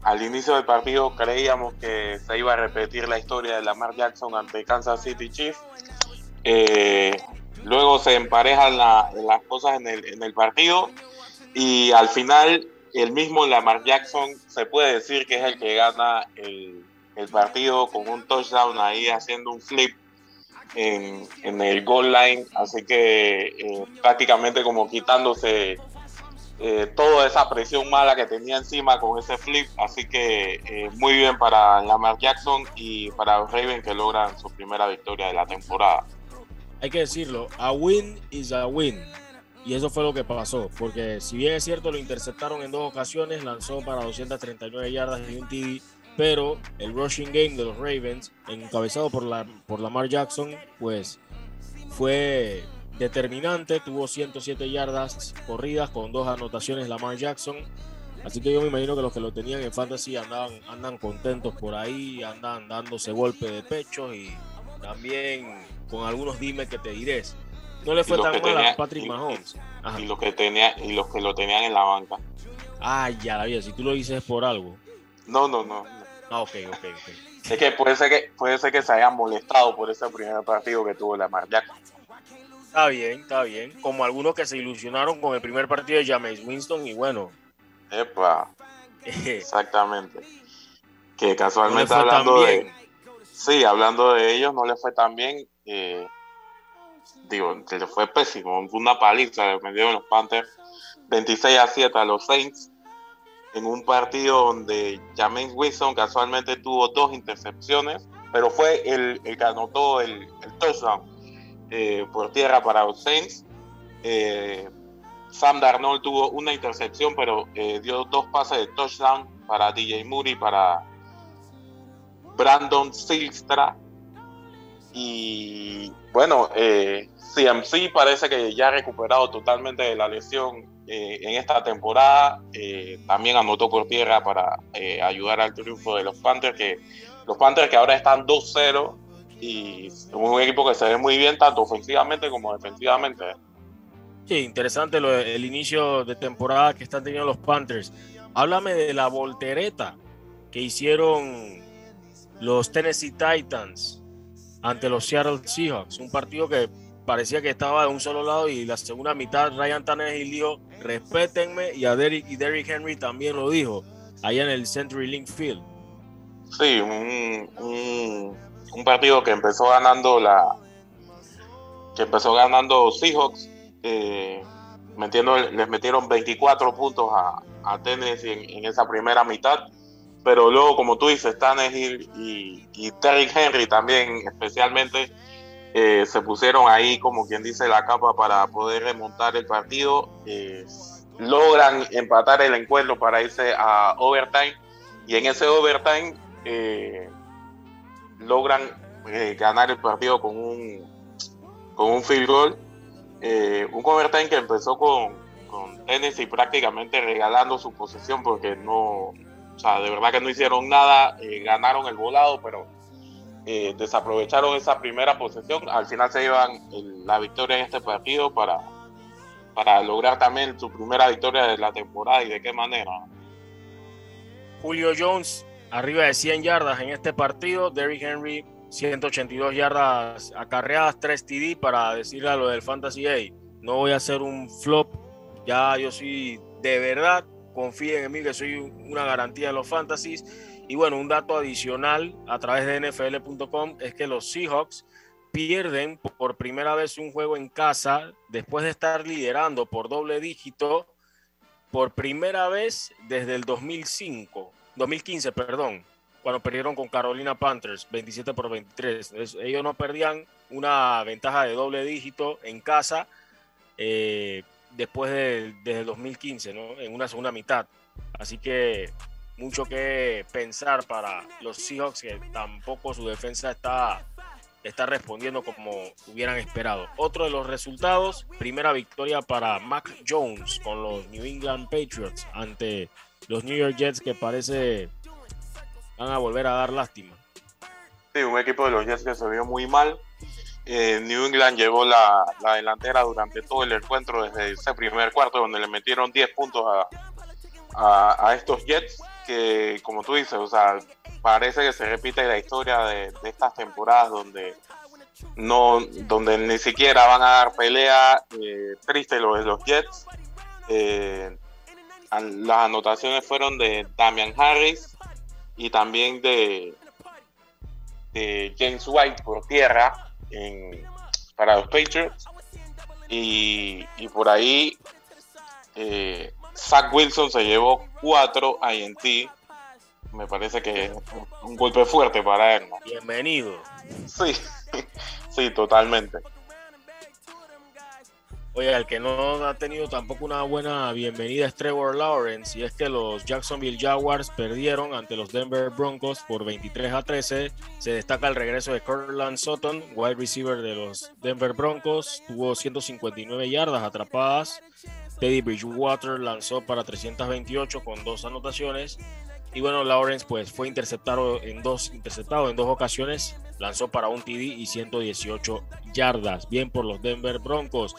al inicio del partido creíamos que se iba a repetir la historia de Lamar Jackson ante Kansas City Chiefs. Eh, luego se emparejan las cosas en el, partido y al final el mismo Lamar Jackson se puede decir que es el que gana el, partido con un touchdown ahí haciendo un flip en, el goal line, así que eh, prácticamente como quitándose eh, toda esa presión mala que tenía encima con ese flip. Así que eh, muy bien para Lamar Jackson y para los Ravens que logran su primera victoria de la temporada. Hay que decirlo, a win is a win. Y eso fue lo que pasó, porque si bien es cierto lo interceptaron en dos ocasiones, lanzó para 239 yardas y un TD, pero el rushing game de los Ravens, encabezado por, la, por Lamar Jackson, pues fue determinante, tuvo 107 yardas corridas con dos anotaciones Lamar Jackson. Así que yo me imagino que los que lo tenían en fantasy andaban, andan contentos por ahí, andan dándose golpe de pecho y también con algunos dime que te diré. No le fue tan mal a Patrick Mahomes. Y, los que tenía, y los que lo tenían en la banca. Ah, ya la vida, si tú lo dices por algo. No, no, no. Ah, ok, ok, ok. Es que puede ser que, puede ser que se hayan molestado por ese primer partido que tuvo Lamar Jackson. Está bien, está bien. Como algunos que se ilusionaron con el primer partido de James Winston y bueno. Epa. Exactamente. Que casualmente hablando de. Sí, hablando de ellos, no le fue tan bien. Eh, digo, le fue pésimo. Una paliza le metieron los Panthers. 26 a 7 a los Saints en un partido donde James Wilson casualmente tuvo dos intercepciones, pero fue el, el que anotó el, el touchdown eh, por tierra para los Saints. Eh, Sam Darnold tuvo una intercepción, pero eh, dio dos pases de touchdown para DJ Moody, para Brandon Silstra. Y bueno, CMC parece que ya ha recuperado totalmente de la lesión en esta temporada. También anotó por tierra para ayudar al triunfo de los Panthers, que los Panthers que ahora están 2-0 y es un equipo que se ve muy bien tanto ofensivamente como defensivamente. Sí, interesante lo- el inicio de temporada que están teniendo los Panthers. Háblame de la voltereta que hicieron los Tennessee Titans ante los Seattle Seahawks. Un partido que parecía que estaba de un solo lado y la segunda mitad Ryan Tannehill dijo, respétenme y a Derrick y Derrick Henry también lo dijo allá en el Century Link Field. Sí, un, un, un partido que empezó ganando la que empezó ganando Seahawks, eh, metiendo, les metieron 24 puntos a, a Tennessee en, esa primera mitad, pero luego, como tú dices, Tannehill y, y Terry Henry también, especialmente, eh, se pusieron ahí, como quien dice, la capa para poder remontar el partido. eh, logran empatar el encuentro para irse a overtime y en ese overtime eh, logran eh, ganar el partido con un con un field goal. Eh, un overtime que empezó con, con Tennessee prácticamente regalando su posesión porque no o sea de verdad que no hicieron nada eh, ganaron el volado pero eh, desaprovecharon esa primera posesión. Al final se llevan la victoria en este partido para para lograr también su primera victoria de la temporada y de qué manera. Julio Jones arriba de 100 yardas en este partido. Derrick Henry 182 yardas acarreadas, 3 TD para decirle a lo del Fantasy. No voy a hacer un flop. Ya yo soy de verdad. Confíen en mí que soy una garantía de los fantasies. Y bueno, un dato adicional a través de NFL.com es que los Seahawks pierden por primera vez un juego en casa después de estar liderando por doble dígito por primera vez desde el 2005, 2015, perdón, cuando perdieron con Carolina Panthers 27 por 23. Es- ellos no perdían una ventaja de doble dígito en casa eh, después de, desde el 2015, ¿no? en una segunda mitad. Así que mucho que pensar para los Seahawks, que tampoco su defensa está, está respondiendo como hubieran esperado. Otro de los resultados, primera victoria para Mac Jones con los New England Patriots ante los New York Jets que parece van a volver a dar lástima. Sí, un equipo de los Jets que se vio muy mal. Eh, New England llevó la, la delantera durante todo el encuentro, desde ese primer cuarto, donde le metieron 10 puntos a, a, a estos Jets, que como tú dices, o sea, parece que se repite la historia de, de estas temporadas donde no donde ni siquiera van a dar pelea. Eh, triste lo de los Jets. Eh, las anotaciones fueron de Damian Harris y también de de James White por tierra en- para los Patriots. Y, y por ahí eh, Zach Wilson se llevó cuatro INT. Me parece que es un golpe fuerte para él. Bienvenido. Sí, sí, totalmente. Oye, el que no ha tenido tampoco una buena bienvenida es Trevor Lawrence, y es que los Jacksonville Jaguars perdieron ante los Denver Broncos por 23 a 13. Se destaca el regreso de Cortland Sutton, wide receiver de los Denver Broncos, tuvo 159 yardas atrapadas. Teddy Bridgewater lanzó para 328 con dos anotaciones. Y bueno, Lawrence pues fue interceptado en dos, interceptado en dos ocasiones, lanzó para un TD y 118 yardas. Bien por los Denver Broncos.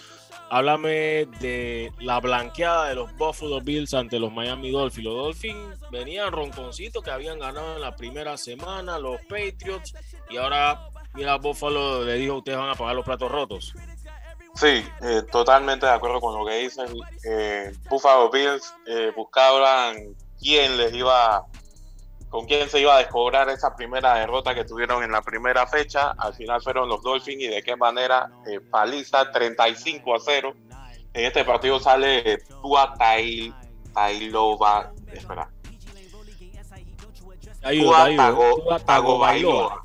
Háblame de la blanqueada de los Buffalo Bills ante los Miami Dolphins. Los Dolphins venían ronconcitos que habían ganado en la primera semana, los Patriots, y ahora, mira, Buffalo le dijo, ustedes van a pagar los platos rotos. Sí, eh, totalmente de acuerdo con lo que dicen. Eh, Buffalo Bills eh, buscaban quién les iba, con quién se iba a descobrar esa primera derrota que tuvieron en la primera fecha. Al final fueron los Dolphins y de qué manera eh, paliza 35 a 0 en este partido sale Tua Tai, Tailova, espera. Tua Tago.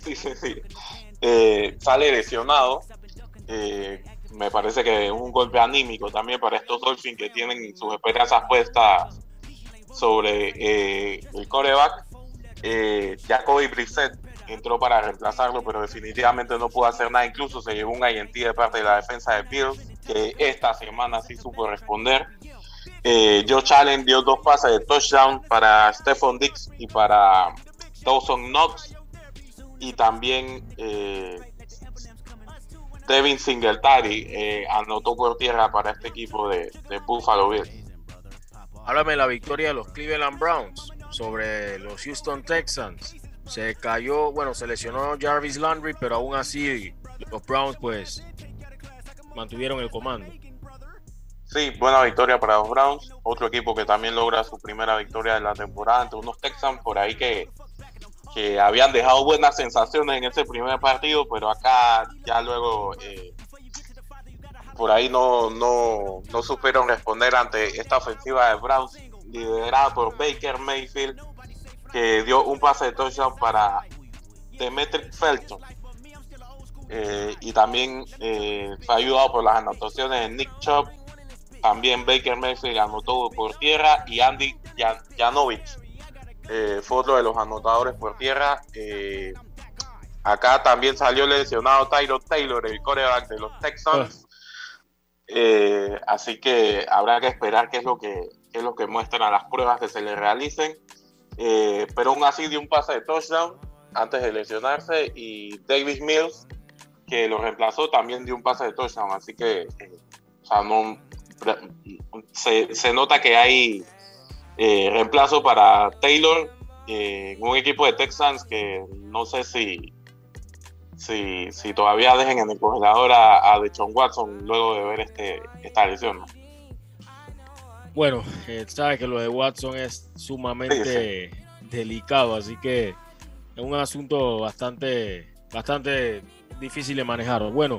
Sí, sí, sí. Eh, sale lesionado. Eh, me parece que es un golpe anímico también para estos Dolphins que tienen sus esperanzas puestas sobre eh, el coreback. Eh, Jacoby Brissett entró para reemplazarlo, pero definitivamente no pudo hacer nada. Incluso se llevó un INT de parte de la defensa de Bills, que esta semana sí supo responder. Eh, Josh Allen dio dos pases de touchdown para Stephon Dix y para Dawson Knox. Y también eh, Devin Singletary eh, anotó por tierra para este equipo de, de Buffalo Bills. Háblame de la victoria de los Cleveland Browns sobre los Houston Texans. Se cayó, bueno, se lesionó Jarvis Landry, pero aún así los Browns pues mantuvieron el comando. Sí, buena victoria para los Browns. Otro equipo que también logra su primera victoria de la temporada ante unos Texans por ahí que, que habían dejado buenas sensaciones en ese primer partido, pero acá ya luego eh, por ahí no, no, no supieron responder ante esta ofensiva de Browns liderada por Baker Mayfield, que dio un pase de touchdown para Demetric Felton. Eh, y también eh, fue ayudado por las anotaciones de Nick Chubb. También Baker Mayfield anotó por tierra y Andy Jan Janovich eh, fue otro de los anotadores por tierra. Acá también salió lesionado Tyro Taylor, el coreback de los Texans. Eh, así que habrá que esperar qué es lo que, qué es lo que muestran a las pruebas que se le realicen. Eh, pero aún así dio un pase de touchdown antes de lesionarse y Davis Mills, que lo reemplazó, también dio un pase de touchdown. Así que eh, o sea, no, se, se, nota que hay eh, reemplazo para Taylor eh, en un equipo de Texans que no sé si, si, si todavía dejen en el congelador a, a Deshaun Watson luego de ver este, esta lesión. ¿no? Bueno, eh, sabes que lo de Watson es sumamente sí, sí. delicado, así que es un asunto bastante, bastante difícil de manejar. Bueno,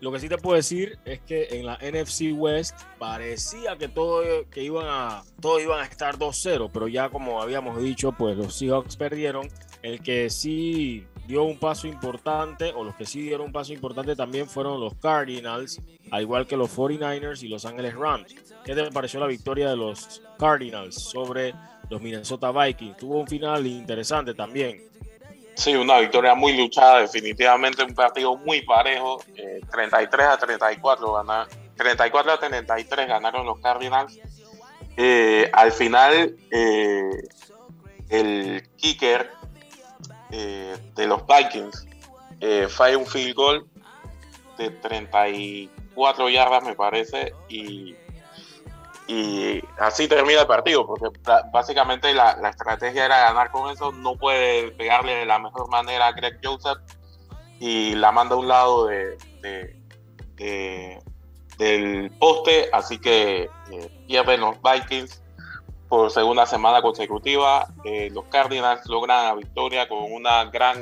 lo que sí te puedo decir es que en la NFC West parecía que todo que iban a todos iban a estar 2-0, pero ya como habíamos dicho, pues los Seahawks perdieron. El que sí dio un paso importante, o los que sí dieron un paso importante también fueron los Cardinals, al igual que los 49ers y Los Ángeles Rams. ¿Qué te pareció la victoria de los Cardinals sobre los Minnesota Vikings? Tuvo un final interesante también. Sí, una victoria muy luchada, definitivamente un partido muy parejo, eh, 33 a 34, ganar, 34 a 33 ganaron los Cardinals. Eh, al final, eh, el kicker eh, de los Vikings fue un field goal de 34 yardas, me parece, y así termina el partido, porque básicamente la, estrategia era ganar con eso, no puede pegarle de la mejor manera a Greg Joseph y la manda a un lado de del poste, así que eh, pierden los Vikings por segunda semana consecutiva, eh, los Cardinals logran la victoria con una gran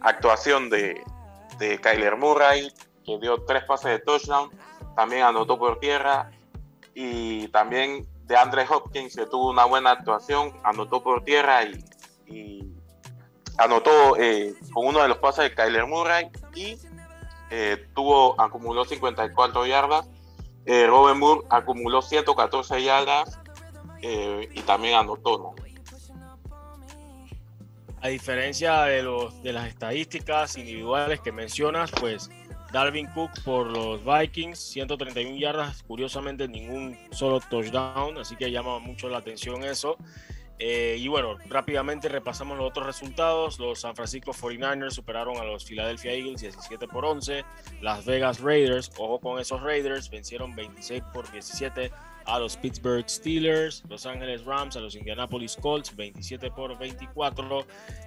actuación de, de Kyler Murray, que dio tres pases de touchdown, también anotó por tierra, y también de Andre Hopkins que tuvo una buena actuación, anotó por tierra y, y anotó eh, con uno de los pases de Kyler Murray y eh, tuvo, acumuló 54 yardas. Eh, Robin Moore acumuló 114 yardas y también anotó. ¿no? A diferencia de, los, de las estadísticas individuales que mencionas, pues Dalvin Cook por los Vikings, 131 yardas, curiosamente ningún solo touchdown, así que llama mucho la atención eso. Eh, y bueno, rápidamente repasamos los otros resultados. Los San Francisco 49ers superaron a los Philadelphia Eagles 17 por 11. Las Vegas Raiders, ojo con esos Raiders, vencieron 26 por 17 a los Pittsburgh Steelers. Los Ángeles Rams a los Indianapolis Colts 27 por 24.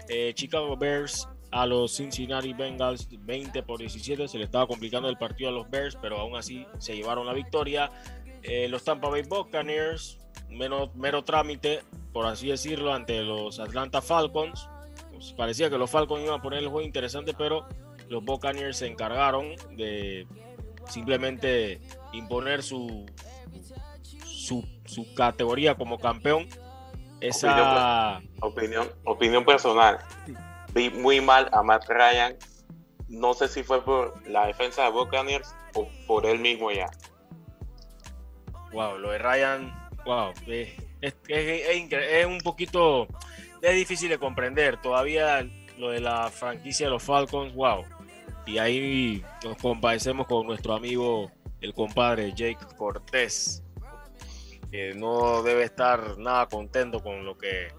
Eh, Chicago Bears a los Cincinnati Bengals 20 por 17. Se le estaba complicando el partido a los Bears, pero aún así se llevaron la victoria. Eh, los Tampa Bay Buccaneers, mero, trámite, por así decirlo, ante los Atlanta Falcons. Pues parecía que los Falcons iban a poner el juego interesante, pero los Buccaneers se encargaron de simplemente imponer su, su, su categoría como campeón. Esa opinión, opinión personal. Vi muy mal a Matt Ryan. No sé si fue por la defensa de Buccaneers o por él mismo ya. Wow, lo de Ryan, wow, es, es, es, es un poquito, es difícil de comprender. Todavía lo de la franquicia de los Falcons, wow. Y ahí nos compadecemos con nuestro amigo, el compadre Jake Cortés, que no debe estar nada contento con lo que,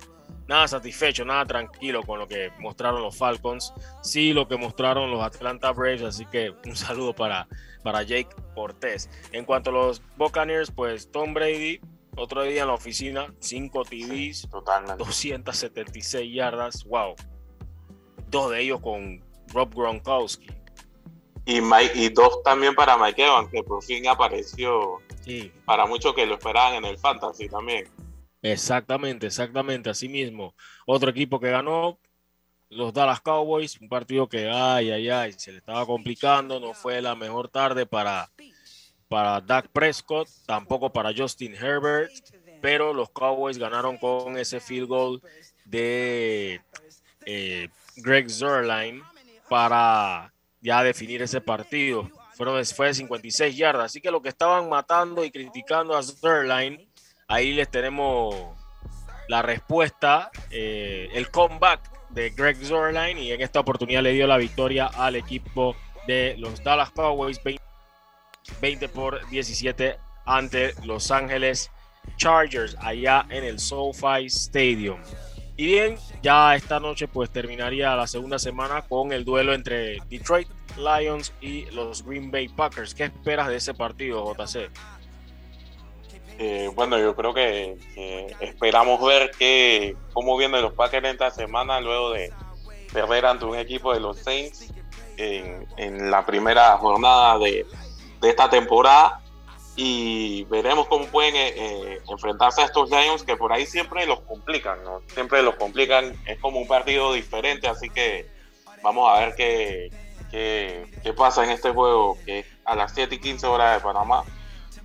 nada satisfecho, nada tranquilo con lo que mostraron los Falcons, sí lo que mostraron los Atlanta Braves, así que un saludo para, para Jake Cortés. En cuanto a los Buccaneers, pues Tom Brady, otro día en la oficina, 5 TVs, 276 yardas, wow. Dos de ellos con Rob Gronkowski. Y, y dos también para Mike Evans, que por fin apareció sí. para muchos que lo esperaban en el Fantasy también. Exactamente, exactamente, así mismo. Otro equipo que ganó, los Dallas Cowboys, un partido que, ay, ay, ay, se le estaba complicando, no fue la mejor tarde para, para Dak Prescott, tampoco para Justin Herbert, pero los Cowboys ganaron con ese field goal de eh, Greg Zerline para ya definir ese partido. Fueron, fue de 56 yardas. Así que lo que estaban matando y criticando a Zerline, ahí les tenemos la respuesta, eh, el comeback de Greg Zerline y en esta oportunidad le dio la victoria al equipo de los Dallas Cowboys 20, 20 por 17 ante Los Ángeles Chargers allá en el SoFi Stadium. Y bien, ya esta noche pues terminaría la segunda semana con el duelo entre Detroit Lions y los Green Bay Packers. ¿Qué esperas de ese partido, JC? Eh, bueno, yo creo que, esperamos ver que, cómo vienen los Packers esta semana luego de perder ante un equipo de los Saints en, la primera jornada de esta temporada y veremos cómo pueden eh, eh, enfrentarse a estos Lions que por ahí siempre los complican. Siempre los complican, es como un partido diferente, así que vamos a ver qué, qué, qué pasa en este juego, que es a las 7 y 15 horas de Panamá,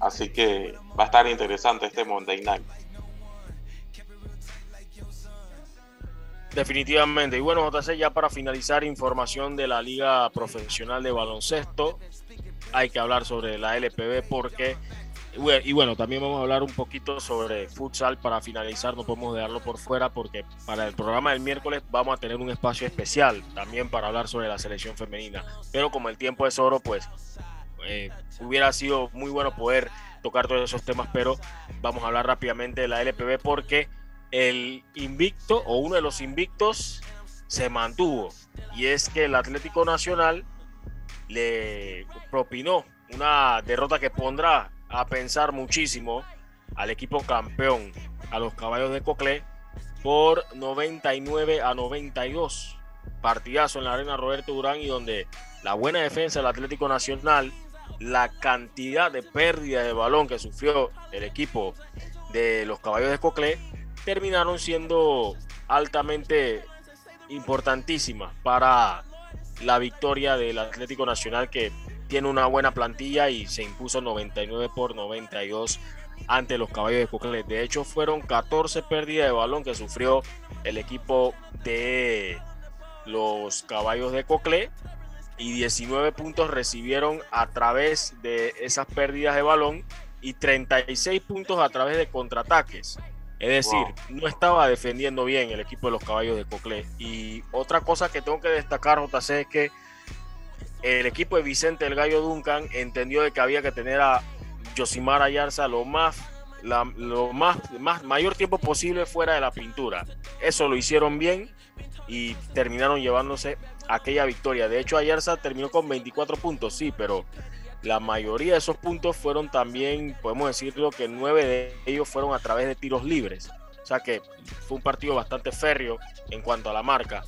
así que va a estar interesante este Monday Night. Definitivamente. Y bueno, JC, ya para finalizar, información de la Liga Profesional de Baloncesto hay que hablar sobre la LPB porque, y bueno, también vamos a hablar un poquito sobre futsal para finalizar, no podemos dejarlo por fuera porque para el programa del miércoles vamos a tener un espacio especial también para hablar sobre la selección femenina. Pero como el tiempo es oro, pues eh, hubiera sido muy bueno poder tocar todos esos temas, pero vamos a hablar rápidamente de la LPB porque el invicto o uno de los invictos se mantuvo y es que el Atlético Nacional le propinó una derrota que pondrá a pensar muchísimo al equipo campeón, a los caballos de Coclé, por 99 a 92. Partidazo en la arena Roberto Durán y donde la buena defensa del Atlético Nacional, la cantidad de pérdida de balón que sufrió el equipo de los caballos de Coclé, terminaron siendo altamente importantísimas para la victoria del Atlético Nacional que tiene una buena plantilla y se impuso 99 por 92 ante los caballos de Coclé. De hecho, fueron 14 pérdidas de balón que sufrió el equipo de los caballos de Coclé y 19 puntos recibieron a través de esas pérdidas de balón y 36 puntos a través de contraataques. Es decir, wow. no estaba defendiendo bien el equipo de los caballos de Coclé. Y otra cosa que tengo que destacar, JC, es que el equipo de Vicente el Gallo Duncan entendió de que había que tener a Josimar Ayarza lo más, la, lo más, más mayor tiempo posible fuera de la pintura. Eso lo hicieron bien y terminaron llevándose aquella victoria. De hecho, Ayarza terminó con 24 puntos, sí, pero la mayoría de esos puntos fueron también, podemos decirlo, que nueve de ellos fueron a través de tiros libres. O sea que fue un partido bastante férreo en cuanto a la marca.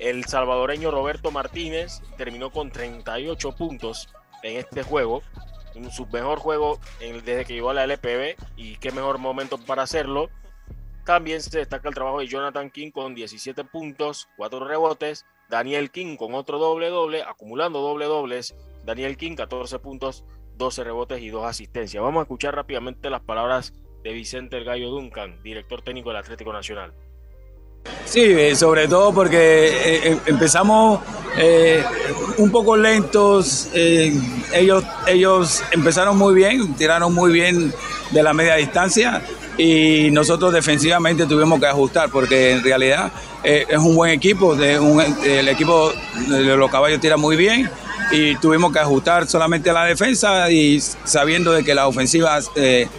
El salvadoreño Roberto Martínez terminó con 38 puntos en este juego. Su mejor juego desde que llegó a la LPB y qué mejor momento para hacerlo. También se destaca el trabajo de Jonathan King con 17 puntos, 4 rebotes. Daniel King con otro doble doble, acumulando doble dobles Daniel King, 14 puntos, 12 rebotes y 2 asistencias. Vamos a escuchar rápidamente las palabras de Vicente El Gallo Duncan, director técnico del Atlético Nacional. Sí, eh, sobre todo porque eh, em, empezamos eh, un poco lentos. ellos, ellos empezaron muy bien, tiraron muy bien de la media distancia y nosotros defensivamente tuvimos que ajustar porque en realidad es un buen equipo. El equipo de los caballos tira muy bien y tuvimos que ajustar solamente la defensa y sabiendo de que la ofensiva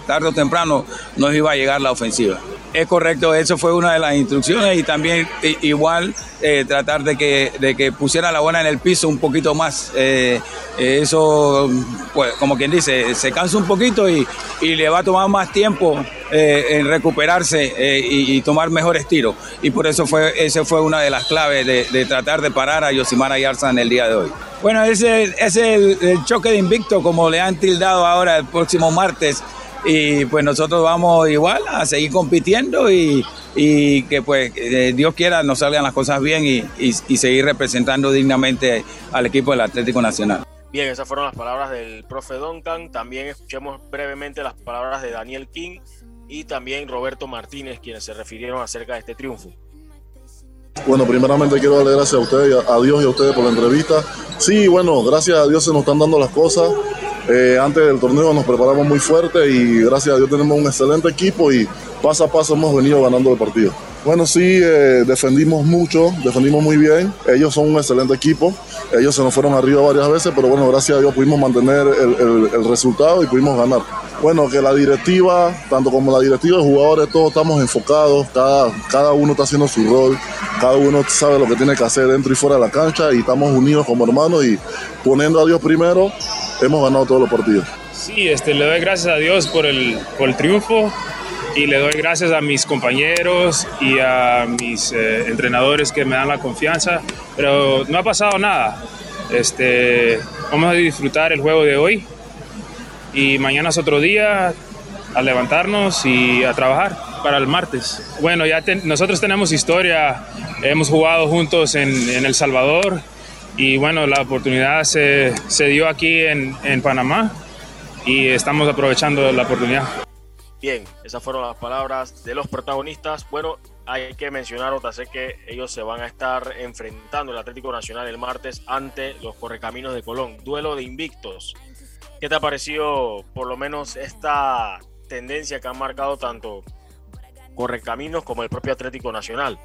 tarde o temprano nos iba a llegar la ofensiva. Es correcto, eso fue una de las instrucciones y también igual eh, tratar de que, de que pusiera la bola en el piso un poquito más. Eh, eso, pues como quien dice, se cansa un poquito y, y le va a tomar más tiempo eh, en recuperarse y, tomar mejores tiros. Y por eso fue, esa fue una de las claves de, tratar de parar a Yosimara Yarza en el día de hoy. Bueno, ese es el choque de invicto, como le han tildado ahora el próximo martes y pues nosotros vamos igual a seguir compitiendo y, y que pues eh, Dios quiera nos salgan las cosas bien y, y, seguir representando dignamente al equipo del Atlético Nacional. Bien, esas fueron las palabras del profe Duncan. También escuchemos brevemente las palabras de Daniel King y también Roberto Martínez, quienes se refirieron acerca de este triunfo. Bueno, primeramente quiero darle gracias a ustedes, a Dios y a ustedes por la entrevista. Sí, bueno, gracias a Dios se nos están dando las cosas. Eh, antes del torneo nos preparamos muy fuerte y gracias a Dios tenemos un excelente equipo y paso a paso hemos venido ganando el partido. Bueno, sí, eh, defendimos mucho, defendimos muy bien. Ellos son un excelente equipo. Ellos se nos fueron arriba varias veces, pero bueno, gracias a Dios pudimos mantener el, resultado y pudimos ganar. Bueno, que la directiva, tanto como la directiva de jugadores, todos estamos enfocados, cada, cada uno está haciendo su rol, cada uno sabe lo que tiene que hacer dentro y fuera de la cancha y estamos unidos como hermanos y poniendo a Dios primero, hemos ganado todos los partidos. Sí, este, le doy gracias a Dios por el, por el triunfo y le doy gracias a mis compañeros y a mis eh, entrenadores que me dan la confianza, pero no ha pasado nada. Este, vamos a disfrutar el juego de hoy y mañana es otro día a levantarnos y a trabajar para el martes. Bueno, ya nosotros tenemos historia, hemos jugado juntos en, en, El Salvador y bueno, la oportunidad se, se dio aquí en, en Panamá y estamos aprovechando la oportunidad. Bien, esas fueron las palabras de los protagonistas. Bueno, hay que mencionar otra sé que ellos se van a estar enfrentando el Atlético Nacional el martes ante los Correcaminos de Colón. Duelo de invictos. ¿Qué te ha parecido por lo menos esta tendencia que han marcado tanto Correcaminos como el propio Atlético Nacional?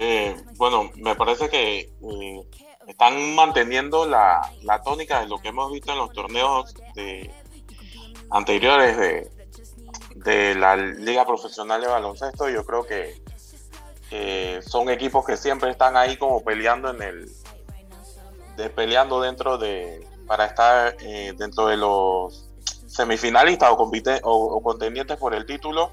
Eh, bueno, me parece que eh, están manteniendo la, la, tónica de lo que hemos visto en los torneos de, anteriores de, de la Liga Profesional de Baloncesto. Yo creo que son equipos que siempre están ahí como peleando en el. De, peleando dentro de. para estar eh, dentro de los semifinalistas o, o, contendientes por el título.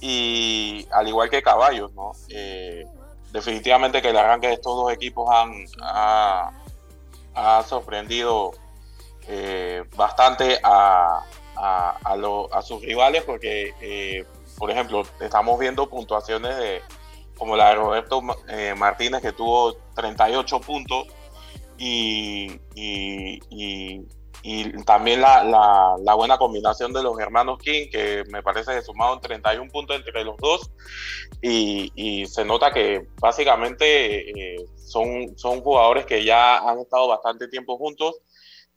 Y al igual que Caballos, ¿no? Eh, definitivamente que el arranque de estos dos equipos han, ha, sorprendido eh, bastante a, a, a, sus rivales porque, eh, por ejemplo, estamos viendo puntuaciones de, como la de Roberto eh, Martínez que tuvo 38 puntos y, y, también la, la, buena combinación de los hermanos King que me parece que sumaron 31 puntos entre los dos y, se nota que básicamente eh, son, son jugadores que ya han estado bastante tiempo juntos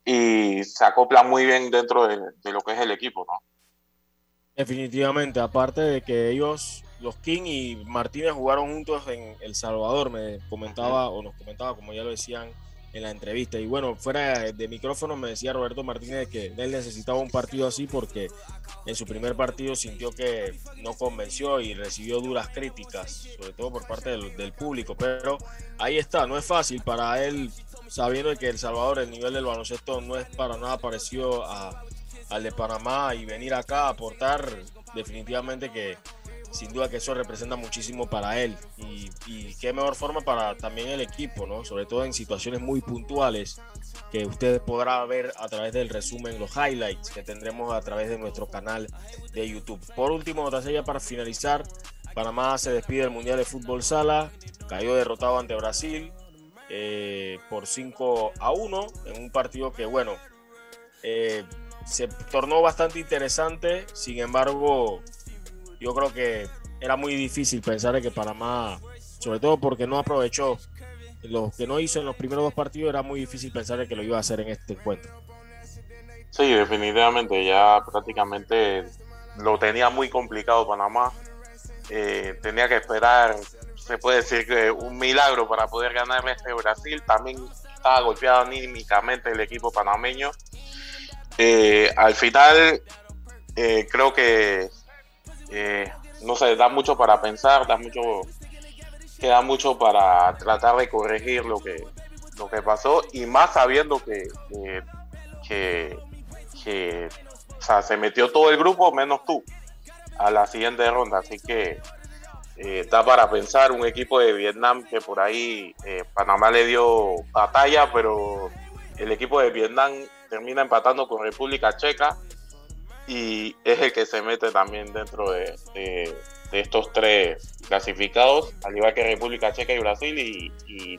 y se acopla muy bien dentro de, lo que es el equipo, ¿no? Definitivamente, aparte de que ellos, los King y Martínez jugaron juntos en El Salvador, me comentaba o nos comentaba, como ya lo decían en la entrevista. Y bueno, fuera de micrófono me decía Roberto Martínez que él necesitaba un partido así porque en su primer partido sintió que no convenció y recibió duras críticas, sobre todo por parte del, del público. Pero ahí está, no es fácil para él sabiendo que El Salvador, el nivel del baloncesto no es para nada parecido a, al de Panamá y venir acá a aportar, definitivamente que sin duda que eso representa muchísimo para él y, qué mejor forma para también el equipo, ¿no? Sobre todo en situaciones muy puntuales que usted podrá ver a través del resumen, los highlights que tendremos a través de nuestro canal de YouTube. Por último, serie para finalizar, Panamá se despide del Mundial de Fútbol Sala, cayó derrotado ante Brasil, eh, por 5 a 1 en un partido que, bueno, eh, se tornó bastante interesante, sin embargo, yo creo que era muy difícil pensar que Panamá, sobre todo porque no aprovechó lo que no hizo en los primeros dos partidos, era muy difícil pensar que lo iba a hacer en este encuentro. Sí, definitivamente, ya prácticamente lo tenía muy complicado Panamá. Eh, tenía que esperar, se puede decir que un milagro para poder ganar este Brasil. También estaba golpeado anímicamente el equipo panameño. Eh, al final, eh, creo que no sé, da mucho para pensar, da mucho, queda mucho para tratar de corregir lo que, lo que pasó y más sabiendo que, que, se metió todo el grupo menos tú a la siguiente ronda, así que eh, da para pensar un equipo de Vietnam que por ahí eh, Panamá le dio batalla, pero el equipo de Vietnam termina empatando con República Checa y es el que se mete también dentro de, estos tres clasificados, al igual que República Checa y Brasil. Y,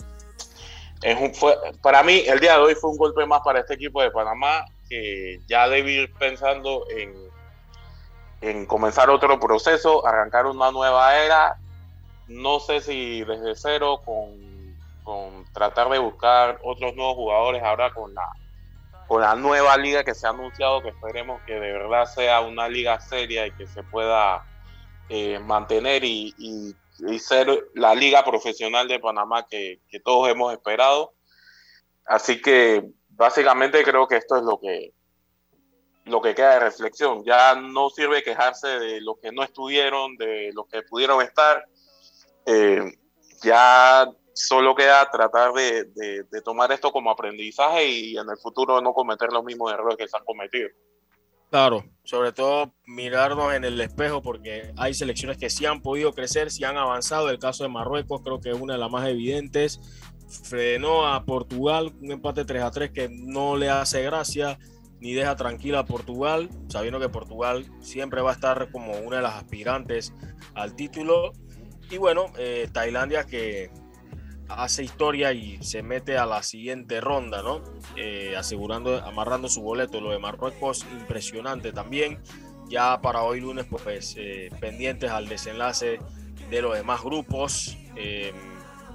es un, fue, para mí el día de hoy fue un golpe más para este equipo de Panamá que ya debe ir pensando en, en comenzar otro proceso, arrancar una nueva era. No sé si desde cero con, con tratar de buscar otros nuevos jugadores ahora con la con la nueva liga que se ha anunciado, que esperemos que de verdad sea una liga seria y que se pueda eh, mantener y, ser la liga profesional de Panamá que, todos hemos esperado. Así que básicamente creo que esto es lo que, lo que queda de reflexión. Ya no sirve quejarse de los que no estuvieron, de los que pudieron estar. Eh, ya solo queda tratar de, tomar esto como aprendizaje y en el futuro no cometer los mismos errores que se han cometido. Claro, sobre todo mirarnos en el espejo porque hay selecciones que sí han podido crecer, sí han avanzado. El caso de Marruecos creo que es una de las más evidentes. Frenó a Portugal un empate 3 a 3 que no le hace gracia ni deja tranquila a Portugal, sabiendo que Portugal siempre va a estar como una de las aspirantes al título. Y bueno, eh, Tailandia que hace historia y se mete a la siguiente ronda, ¿no? Eh, asegurando, amarrando su boleto. Lo de Marruecos, impresionante también. Ya para hoy lunes, pues eh, pendientes al desenlace de los demás grupos, eh,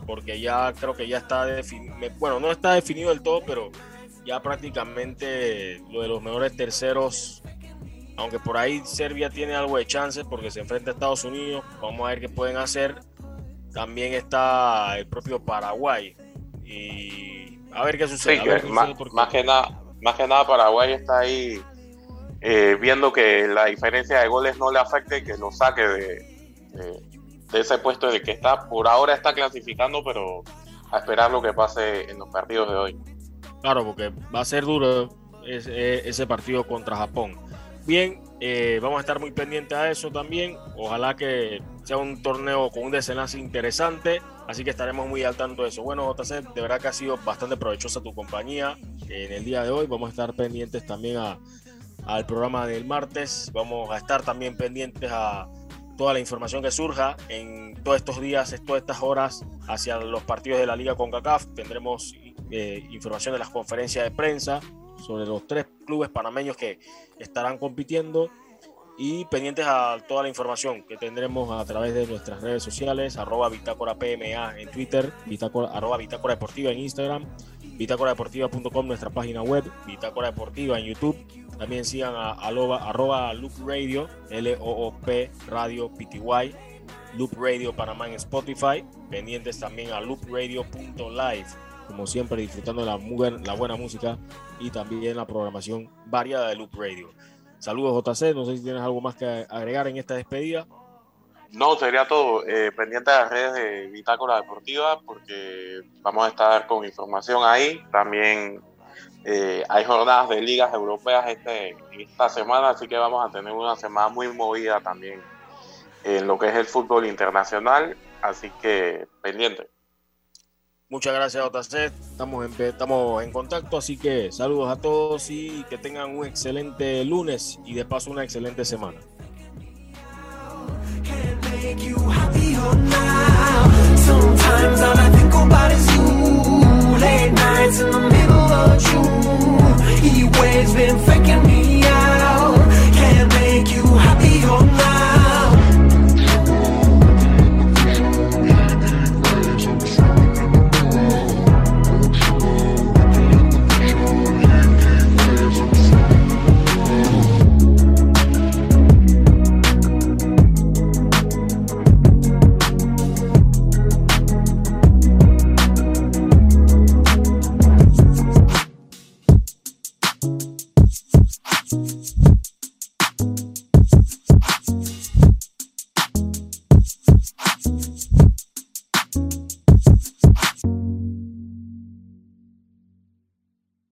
porque ya creo que ya está definido, bueno, no está definido del todo, pero ya prácticamente lo de los mejores terceros, aunque por ahí Serbia tiene algo de chances porque se enfrenta a Estados Unidos, vamos a ver qué pueden hacer también está el propio Paraguay. Y a ver qué sucede. más, que nada, más que nada Paraguay está ahí eh, viendo que la diferencia de goles no le afecte y que lo saque de, de, ese puesto de que está. Por ahora está clasificando, pero a esperar lo que pase en los partidos de hoy. Claro, porque va a ser duro ese, ese partido contra Japón. Bien, eh, vamos a estar muy pendientes a eso también. Ojalá que sea un torneo con un desenlace interesante. Así que estaremos muy al tanto de eso. Bueno, JC, de verdad que ha sido bastante provechosa tu compañía en el día de hoy. Vamos a estar pendientes también al programa del martes. Vamos a estar también pendientes a toda la información que surja en todos estos días, todas estas horas hacia los partidos de la Liga con CACAF. Tendremos eh, información de las conferencias de prensa sobre los tres clubes panameños que estarán compitiendo y pendientes a toda la información que tendremos a través de nuestras redes sociales, arroba bitácora PMA en Twitter, bitácora, arroba bitácora deportiva en Instagram, bitácoradeportiva.com nuestra página web, bitácora deportiva en YouTube. También sigan a, arroba, Loop Radio, L-O-O-P Radio PTY, Loop Radio Panamá en Spotify, pendientes también a loopradio.live como siempre disfrutando la, la buena música y también la programación variada de Loop Radio. Saludos JC, no sé si tienes algo más que agregar en esta despedida. No, sería todo. Eh, pendiente de las redes de Bitácora Deportiva porque vamos a estar con información ahí. También eh, hay jornadas de ligas europeas este, esta semana, así que vamos a tener una semana muy movida también en lo que es el fútbol internacional. Así que pendiente. Muchas gracias, JC. Estamos en, estamos en contacto, así que saludos a todos y que tengan un excelente lunes y de paso una excelente semana.